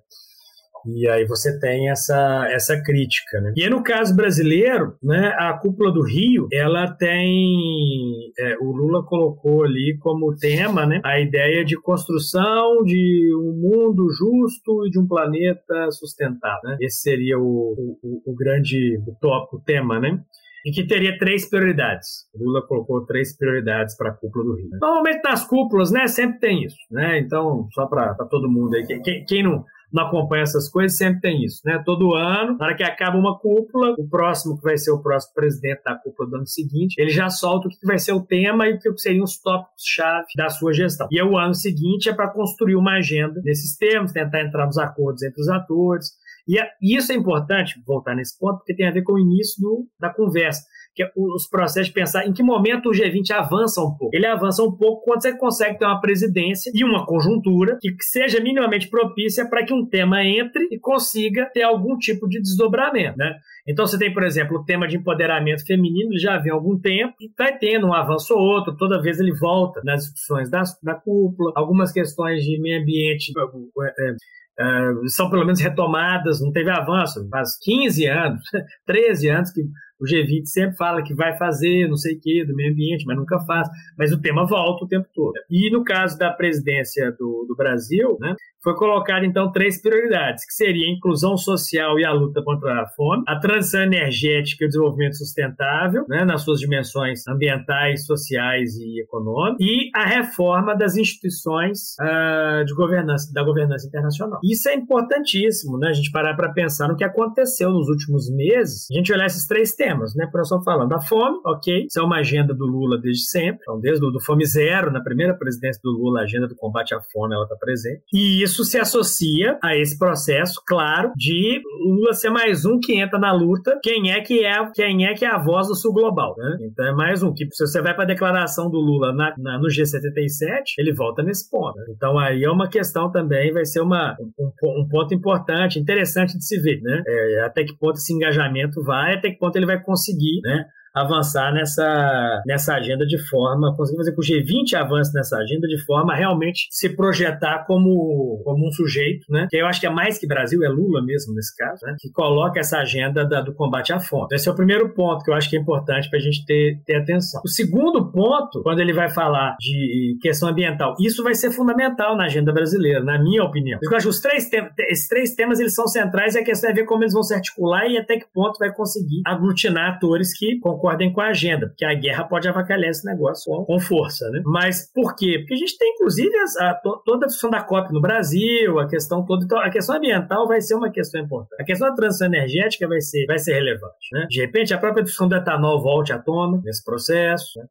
E aí você tem essa, essa crítica. Né? E aí, no caso brasileiro, né, a cúpula do Rio, ela tem. É, o Lula colocou ali como tema né, a ideia de construção de um mundo justo e de um planeta sustentável. Né? Esse seria o, o, o grande o top, o tema, né? e que teria três prioridades. Lula colocou três prioridades para a cúpula do Rio. Normalmente nas cúpulas, né, sempre tem isso, né? Então, só para todo mundo aí, quem, quem não não acompanha essas coisas, sempre tem isso, né? Todo ano, na hora que acaba uma cúpula, o próximo que vai ser o próximo presidente da cúpula do ano seguinte, ele já solta o que vai ser o tema e o que seriam os tópicos-chave da sua gestão. E o ano seguinte é para construir uma agenda nesses termos, tentar entrar nos acordos entre os atores. E, isso é importante, voltar nesse ponto, porque tem a ver com o início do, da conversa que é os processos de pensar em que momento o G20 avança um pouco. Ele avança um pouco quando você consegue ter uma presidência e uma conjuntura que seja minimamente propícia para que um tema entre e consiga ter algum tipo de desdobramento, né? Então você tem, por exemplo, o tema de empoderamento feminino, ele já vem há algum tempo e vai tendo um avanço ou outro, toda vez ele volta nas discussões da, da cúpula, algumas questões de meio ambiente é, é, é são pelo menos retomadas, não teve avanço, faz 15 anos, 13 anos que o G20 sempre fala que vai fazer não sei o que do meio ambiente, mas nunca faz. Mas o tema volta o tempo todo. E no caso da presidência do, do Brasil, né, foi colocado então três prioridades, que seria a inclusão social e a luta contra a fome, a transição energética e o desenvolvimento sustentável, né, nas suas dimensões ambientais, sociais e econômicas, e a reforma das instituições uh, de governança, da governança internacional. Isso é importantíssimo, né, a gente parar para pensar no que aconteceu nos últimos meses, a gente olhar esses três temas, né, nós estamos falando da fome, ok, isso é uma agenda do Lula desde sempre, então desde o do Fome Zero, na primeira presidência do Lula, a agenda do combate à fome, ela está presente, e isso isso se associa a esse processo, claro, de Lula ser mais um que entra na luta. Quem é que é, quem é que é a voz do Sul Global, né? Então é mais um que se você vai para a declaração do Lula na, na, no G77, ele volta nesse ponto. Né? Então aí é uma questão também, vai ser uma, um, um ponto importante, interessante de se ver, né? É, até que ponto esse engajamento vai, até que ponto ele vai conseguir, né? Avançar nessa, nessa agenda de forma, conseguir fazer que o G20 avance nessa agenda de forma a realmente se projetar como, como um sujeito, né? Que eu acho que é mais que Brasil, é Lula mesmo nesse caso, né? Que coloca essa agenda da, do combate à fome. Esse é o primeiro ponto que eu acho que é importante para a gente ter, ter atenção. O segundo ponto, quando ele vai falar de questão ambiental, isso vai ser fundamental na agenda brasileira, na minha opinião. Eu acho que os três esses três temas eles são centrais e a questão é ver como eles vão se articular e até que ponto vai conseguir aglutinar atores que concordem com a agenda, porque a guerra pode avacalhar esse negócio com, força, né? Mas por quê? Porque a gente tem, inclusive, a, toda a discussão da COP no Brasil, a questão toda. Então, a questão ambiental vai ser uma questão importante. A questão da transição energética vai ser, vai ser relevante, né? De repente, a própria discussão do etanol volte à tona nesse processo, né?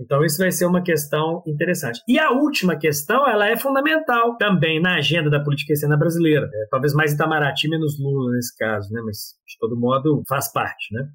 Então, isso vai ser uma questão interessante. E a última questão, ela é fundamental também na agenda da política externa brasileira. É, talvez mais Itamaraty, menos Lula nesse caso, né? mas, de todo modo, faz parte. Né?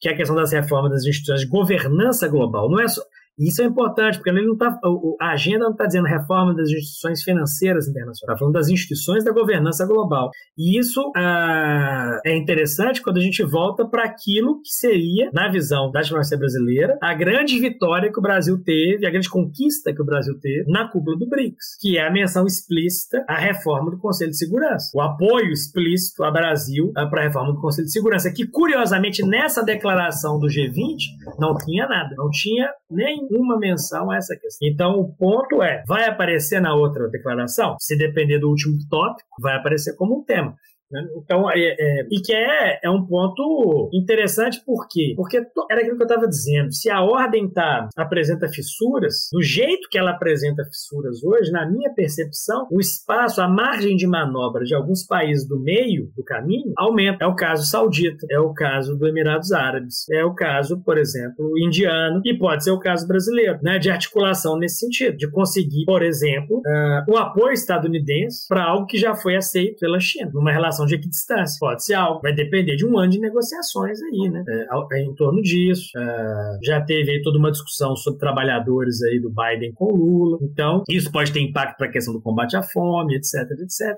Que é a questão das reformas das instituições de governança global. Não é só, isso é importante, porque ele não tá, a agenda não está dizendo reforma das instituições financeiras internacionais, está falando das instituições da governança global. E isso ah, é interessante quando a gente volta para aquilo que seria, na visão da diplomacia brasileira, a grande vitória que o Brasil teve, a grande conquista que o Brasil teve na cúpula do BRICS, que é a menção explícita à reforma do Conselho de Segurança. O apoio explícito a Brasil ah, para a reforma do Conselho de Segurança, que curiosamente nessa declaração do G20 não tinha nada, não tinha nenhuma menção a essa questão. Então, o ponto é: vai aparecer na outra declaração? Se depender do último tópico, vai aparecer como um tema. Né? Então, é, é, e que é, é um ponto interessante, por quê? Porque era aquilo que eu estava dizendo. Se a ordem tá, apresenta fissuras, do jeito que ela apresenta fissuras hoje, na minha percepção, o espaço, a margem de manobra de alguns países do meio do caminho aumenta. É o caso saudita, é o caso do Emirados Árabes, é o caso, por exemplo, indiano, e pode ser o caso brasileiro, né, de articulação nesse sentido, de conseguir, por exemplo, uh, o apoio estadunidense para algo que já foi aceito pela China, numa relação relação de equidistância. Pode ser algo. Vai depender de um ano de negociações aí, né? É, é em torno disso. É, já teve aí toda uma discussão sobre trabalhadores aí do Biden com Lula. Então, isso pode ter impacto para a questão do combate à fome, etc, etc.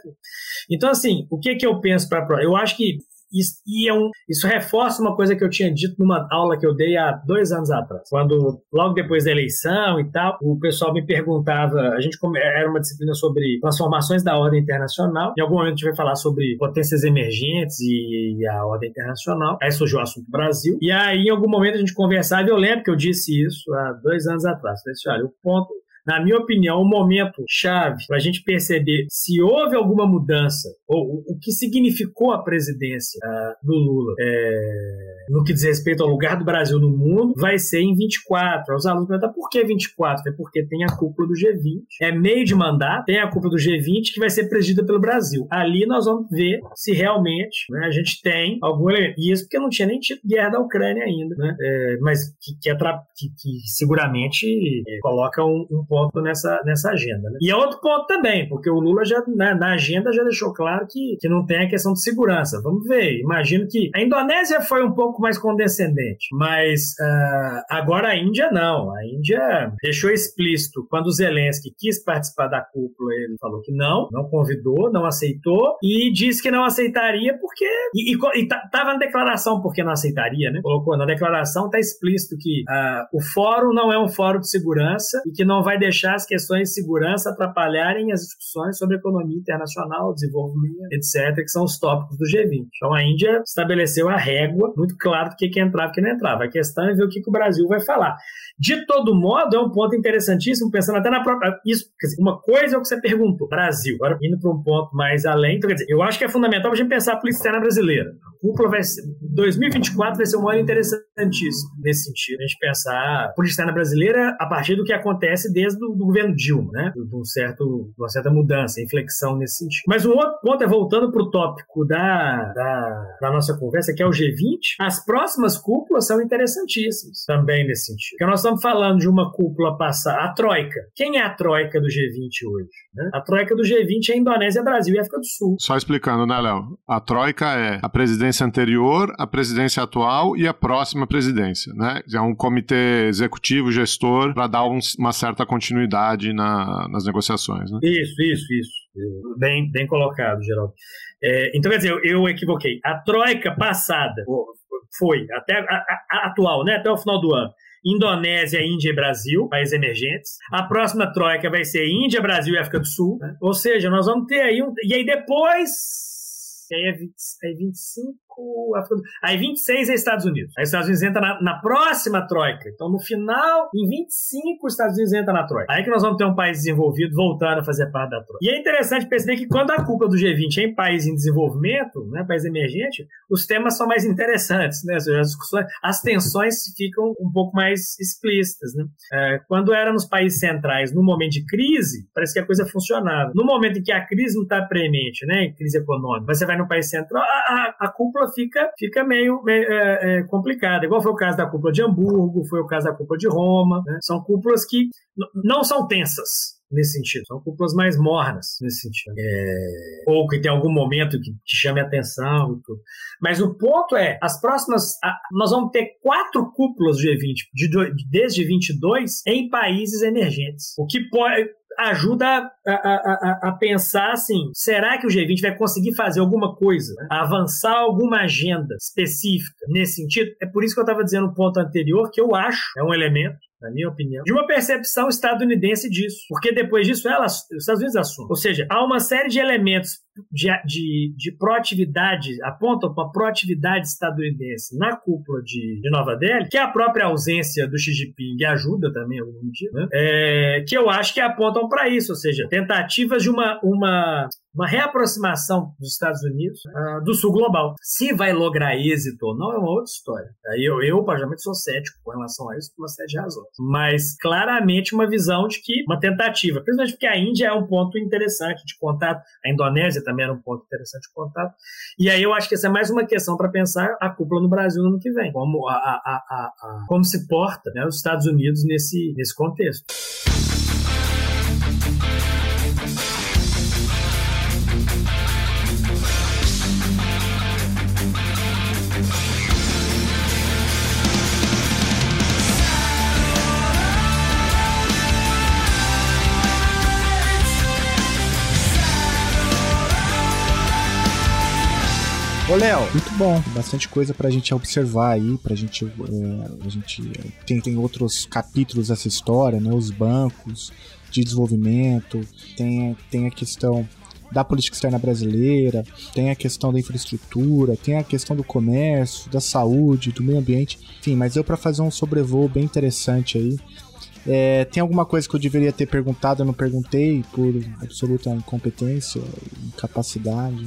Então, assim, o que que eu penso para Eu acho que isso, e é um, isso reforça uma coisa que eu tinha dito numa aula que eu dei há dois anos atrás. Quando, logo depois da eleição e tal, o pessoal me perguntava, a gente era uma disciplina sobre transformações da ordem internacional. Em algum momento a gente vai falar sobre potências emergentes e a ordem internacional. Aí surgiu o assunto Brasil. E aí, em algum momento, a gente conversava, e eu lembro que eu disse isso há dois anos atrás. Eu disse, olha, o ponto na minha opinião, um momento chave para a gente perceber se houve alguma mudança ou o que significou a presidência uh, do Lula é, no que diz respeito ao lugar do Brasil no mundo vai ser em 24. Os alunos perguntam por que 24? É porque tem a cúpula do G20. É meio de mandato, tem a cúpula do G20 que vai ser presidida pelo Brasil. Ali nós vamos ver se realmente né, a gente tem algum. E isso porque não tinha nem tido guerra da Ucrânia ainda, né? É, mas que, que, que, que seguramente é, coloca um, um ponto nessa, nessa agenda. Né? E é outro ponto também, porque o Lula já na, na, agenda já deixou claro que, que não tem a questão de segurança. Vamos ver. Imagino que a Indonésia foi um pouco mais condescendente, mas uh, agora a Índia não. A Índia deixou explícito quando o Zelensky quis participar da cúpula, ele falou que não, não convidou, não aceitou e disse que não aceitaria porque e, e, e tava na declaração porque não aceitaria, né? Colocou na declaração tá explícito que uh, o fórum não é um fórum de segurança e que não vai deixar as questões de segurança atrapalharem as discussões sobre economia internacional, desenvolvimento, etc., que são os tópicos do G20. Então a Índia estabeleceu a régua muito claro do que, que entrava e que não entrava. A questão é ver o que, que o Brasil vai falar. De todo modo, é um ponto interessantíssimo, pensando até na própria. Isso, dizer, uma coisa é o que você perguntou, Brasil. Agora, indo para um ponto mais além, então, quer dizer, eu acho que é fundamental a gente pensar a política externa brasileira. A cúpula vai ser. 2024 vai ser um ano interessantíssimo nesse sentido. A gente pensar a política externa brasileira a partir do que acontece desde o do governo Dilma, né? De, um certo, uma certa mudança, inflexão nesse sentido. Mas um outro ponto é voltando para o tópico da, da, da, nossa conversa, que é o G20. As próximas cúpulas são interessantíssimas também nesse sentido. Porque nós estamos falando de uma cúpula passada, a Troika. Quem é a Troika do G20 hoje? Né? A Troika do G20 é Indonésia, Brasil e África do Sul. Só explicando, né, Léo? A Troika é a presidência anterior, a presidência atual e a próxima presidência, né? É um comitê executivo, gestor, para dar um, uma certa continuidade na, nas negociações, né? Isso, isso, isso. Bem, bem colocado, Geraldo. É, então, quer dizer, eu, eu equivoquei. A Troika passada foi, até a, a, a atual, né? Até o final do ano Indonésia, Índia e Brasil, países emergentes. A próxima troika vai ser Índia, Brasil e África do Sul. Né? Ou seja, nós vamos ter aí um. E aí depois. Aí é, 20, é 25, Aí 26 é Estados Unidos. Aí Estados Unidos entra na, na, próxima troika. Então, no final, em 25, os Estados Unidos entra na troika. Aí que nós vamos ter um país desenvolvido voltando a fazer parte da troika. E é interessante perceber que quando a culpa do G20 é em país em desenvolvimento, né, país emergente, os temas são mais interessantes, né? As discussões, as tensões ficam um pouco mais explícitas, né? É, quando era nos países centrais, no momento de crise, parece que a coisa funcionava. No momento em que a crise não está premente, né, crise econômica, você vai no país central, a, a, a cúpula fica, fica meio, meio é, é, complicada. Igual foi o caso da cúpula de Hamburgo, foi o caso da cúpula de Roma. Né? São cúpulas que não são tensas nesse sentido. São cúpulas mais mornas nesse sentido. É... Ou que tem algum momento que te chame a atenção e tudo. Mas o ponto é, as próximas... Nós vamos ter quatro cúpulas do G20 de, desde 22 em países emergentes. O que pode ajuda a, a, a, pensar assim: será que o G20 vai conseguir fazer alguma coisa, né? avançar alguma agenda específica nesse sentido? É por isso que eu estava dizendo no ponto anterior que eu acho é um elemento na minha opinião, de uma percepção estadunidense disso. Porque depois disso, ela, os Estados Unidos assumem. Ou seja, há uma série de elementos de, de, de proatividade, apontam para a proatividade estadunidense na cúpula de, de Nova Delhi, que é a própria ausência do Xi Jinping ajuda também, algum motivo, né? é, que eu acho que apontam para isso, ou seja, tentativas de uma, uma, uma reaproximação dos Estados Unidos uh, do sul global. Se vai lograr êxito ou não é uma outra história. Eu, eu particularmente, sou cético com relação a isso por uma série de razões. Mas, claramente, uma visão de que uma tentativa, principalmente porque a Índia é um ponto interessante de contato, a Indonésia também era um ponto interessante de contato. E aí eu acho que essa é mais uma questão para pensar a cúpula no Brasil no ano que vem, como, a, a, a, como se porta né, os Estados Unidos nesse, nesse contexto. Ô, Léo, muito bom. Bastante coisa pra gente observar aí, pra gente. É, a gente tem, tem outros capítulos dessa história, né? Os bancos de desenvolvimento, tem, tem a questão da política externa brasileira, tem a questão da infraestrutura, tem a questão do comércio, da saúde, do meio ambiente, enfim, mas eu para fazer um sobrevoo bem interessante aí. É, tem alguma coisa que eu deveria ter perguntado, eu não perguntei por absoluta incompetência, incapacidade.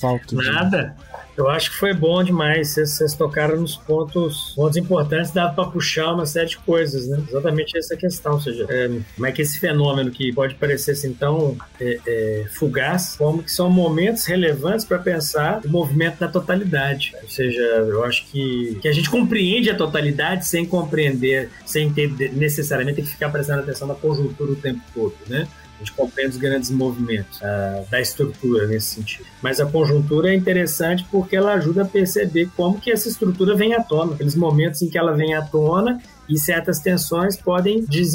Falta. Nada. Eu acho que foi bom demais. Vocês, tocaram nos pontos, pontos importantes, dava para puxar uma série de coisas, né? Exatamente essa questão. Ou seja, é, como é que esse fenômeno que pode parecer assim tão é, é, fugaz, como que são momentos relevantes para pensar o movimento da totalidade. Ou seja, eu acho que, que a gente compreende a totalidade sem compreender, sem ter necessariamente que ficar prestando atenção na conjuntura o tempo todo, né? A gente compreende os grandes movimentos uh, da estrutura nesse sentido. Mas a conjuntura é interessante porque ela ajuda a perceber como que essa estrutura vem à tona, aqueles momentos em que ela vem à tona e certas tensões podem des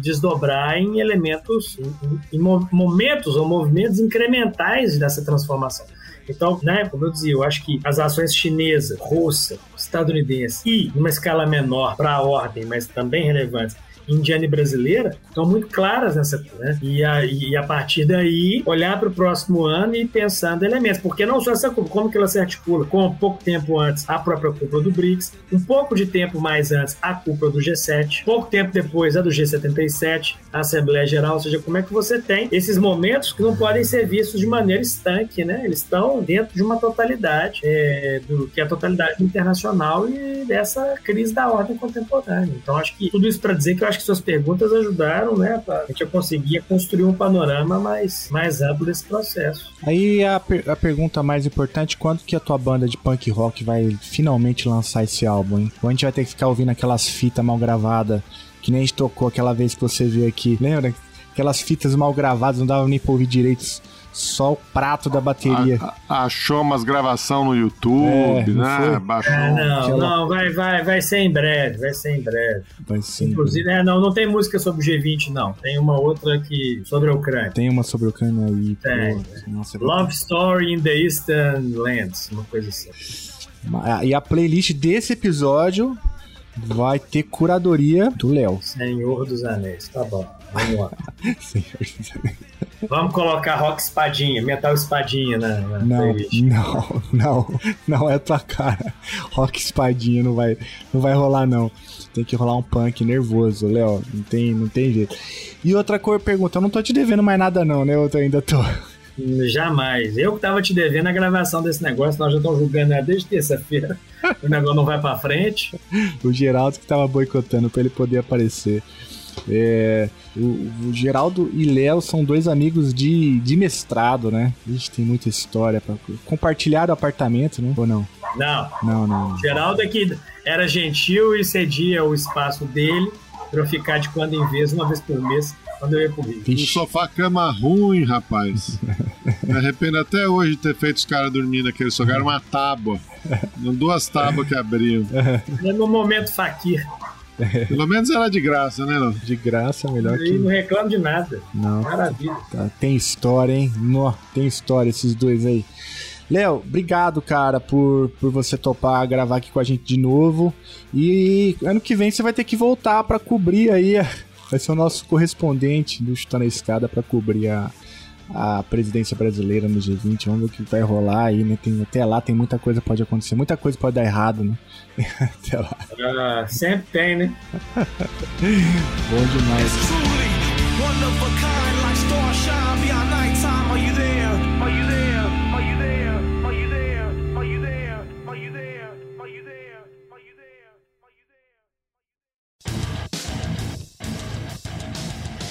desdobrar em elementos, em, em momentos ou movimentos incrementais dessa transformação. Então, né, como eu dizia, eu acho que as ações chinesa, russa, estadunidense e, numa escala menor para a ordem, mas também relevantes, indiana e brasileira estão muito claras nessa né? E a, e a partir daí olhar para o próximo ano e pensando elementos, porque não só essa culpa, como que ela se articula com pouco tempo antes a própria cúpula do BRICS, um pouco de tempo mais antes a cúpula do G7, pouco tempo depois a do G77, a Assembleia Geral, ou seja, como é que você tem esses momentos que não podem ser vistos de maneira estanque, né? Eles estão dentro de uma totalidade, é, do que é a totalidade internacional e dessa crise da ordem contemporânea. Então acho que tudo isso para dizer que eu que suas perguntas ajudaram, né, a gente conseguir construir um panorama mais, mais amplo desse processo. Aí a, per a pergunta mais importante, quando que a tua banda de punk rock vai finalmente lançar esse álbum, hein? Ou a gente vai ter que ficar ouvindo aquelas fitas mal gravadas, que nem a gente tocou aquela vez que você veio aqui, lembra? Aquelas fitas mal gravadas, não dava nem pra ouvir direito só o prato da bateria. A, achou umas gravação no YouTube, é, né? Baixou. É, não, Aquela... não, vai, vai, vai ser em breve, vai ser em breve. Vai ser Inclusive, é, não, não tem música sobre o G20, não. Tem uma outra que sobre a Ucrânia. Tem uma sobre a Ucrânia aí. Tem. Nossa, Love Story in the Eastern Lands, uma coisa assim. E a playlist desse episódio vai ter curadoria do Léo. Senhor dos Anéis, tá bom. Vamos lá. Vamos colocar rock espadinha, metal espadinha na, na não, playlist. Não, não, não é tua cara. Rock espadinha não vai, não vai rolar não. Tem que rolar um punk nervoso, Léo. Não tem, não tem jeito. E outra cor pergunta, eu não tô te devendo mais nada não, né? Eu ainda tô. Jamais. Eu que tava te devendo a gravação desse negócio, nós já estamos julgando desde terça-feira. o negócio não vai para frente. o Geraldo que tava boicotando para ele poder aparecer. É, o, o, Geraldo e Léo são dois amigos de, de mestrado, né? A gente tem muita história para compartilhar o apartamento, né? Ou não? Não. Não, não. Geraldo é que era gentil e cedia o espaço dele para eu ficar de quando em vez, uma vez por mês, quando eu ia pro Rio. Um sofá cama ruim, rapaz. Me arrependo até hoje de ter feito os caras dormindo aqui. Eles jogaram uma tábua. Duas tábuas que abriam. É no momento faquir. Pelo menos era de graça, né, não? De graça, melhor que. não reclamo de nada. Não. Maravilha. Tá, tem história, hein? No, tem história esses dois aí. Léo, obrigado, cara, por, por você topar gravar aqui com a gente de novo. E ano que vem você vai ter que voltar para cobrir aí. Vai ser o nosso correspondente do Chutando a Escada para cobrir a, a presidência brasileira no G20. Vamos ver o que vai rolar aí, né? Tem, até lá tem muita coisa pode acontecer, muita coisa pode dar errado, né? até lá. Ah, sempre tem, né? Bom demais.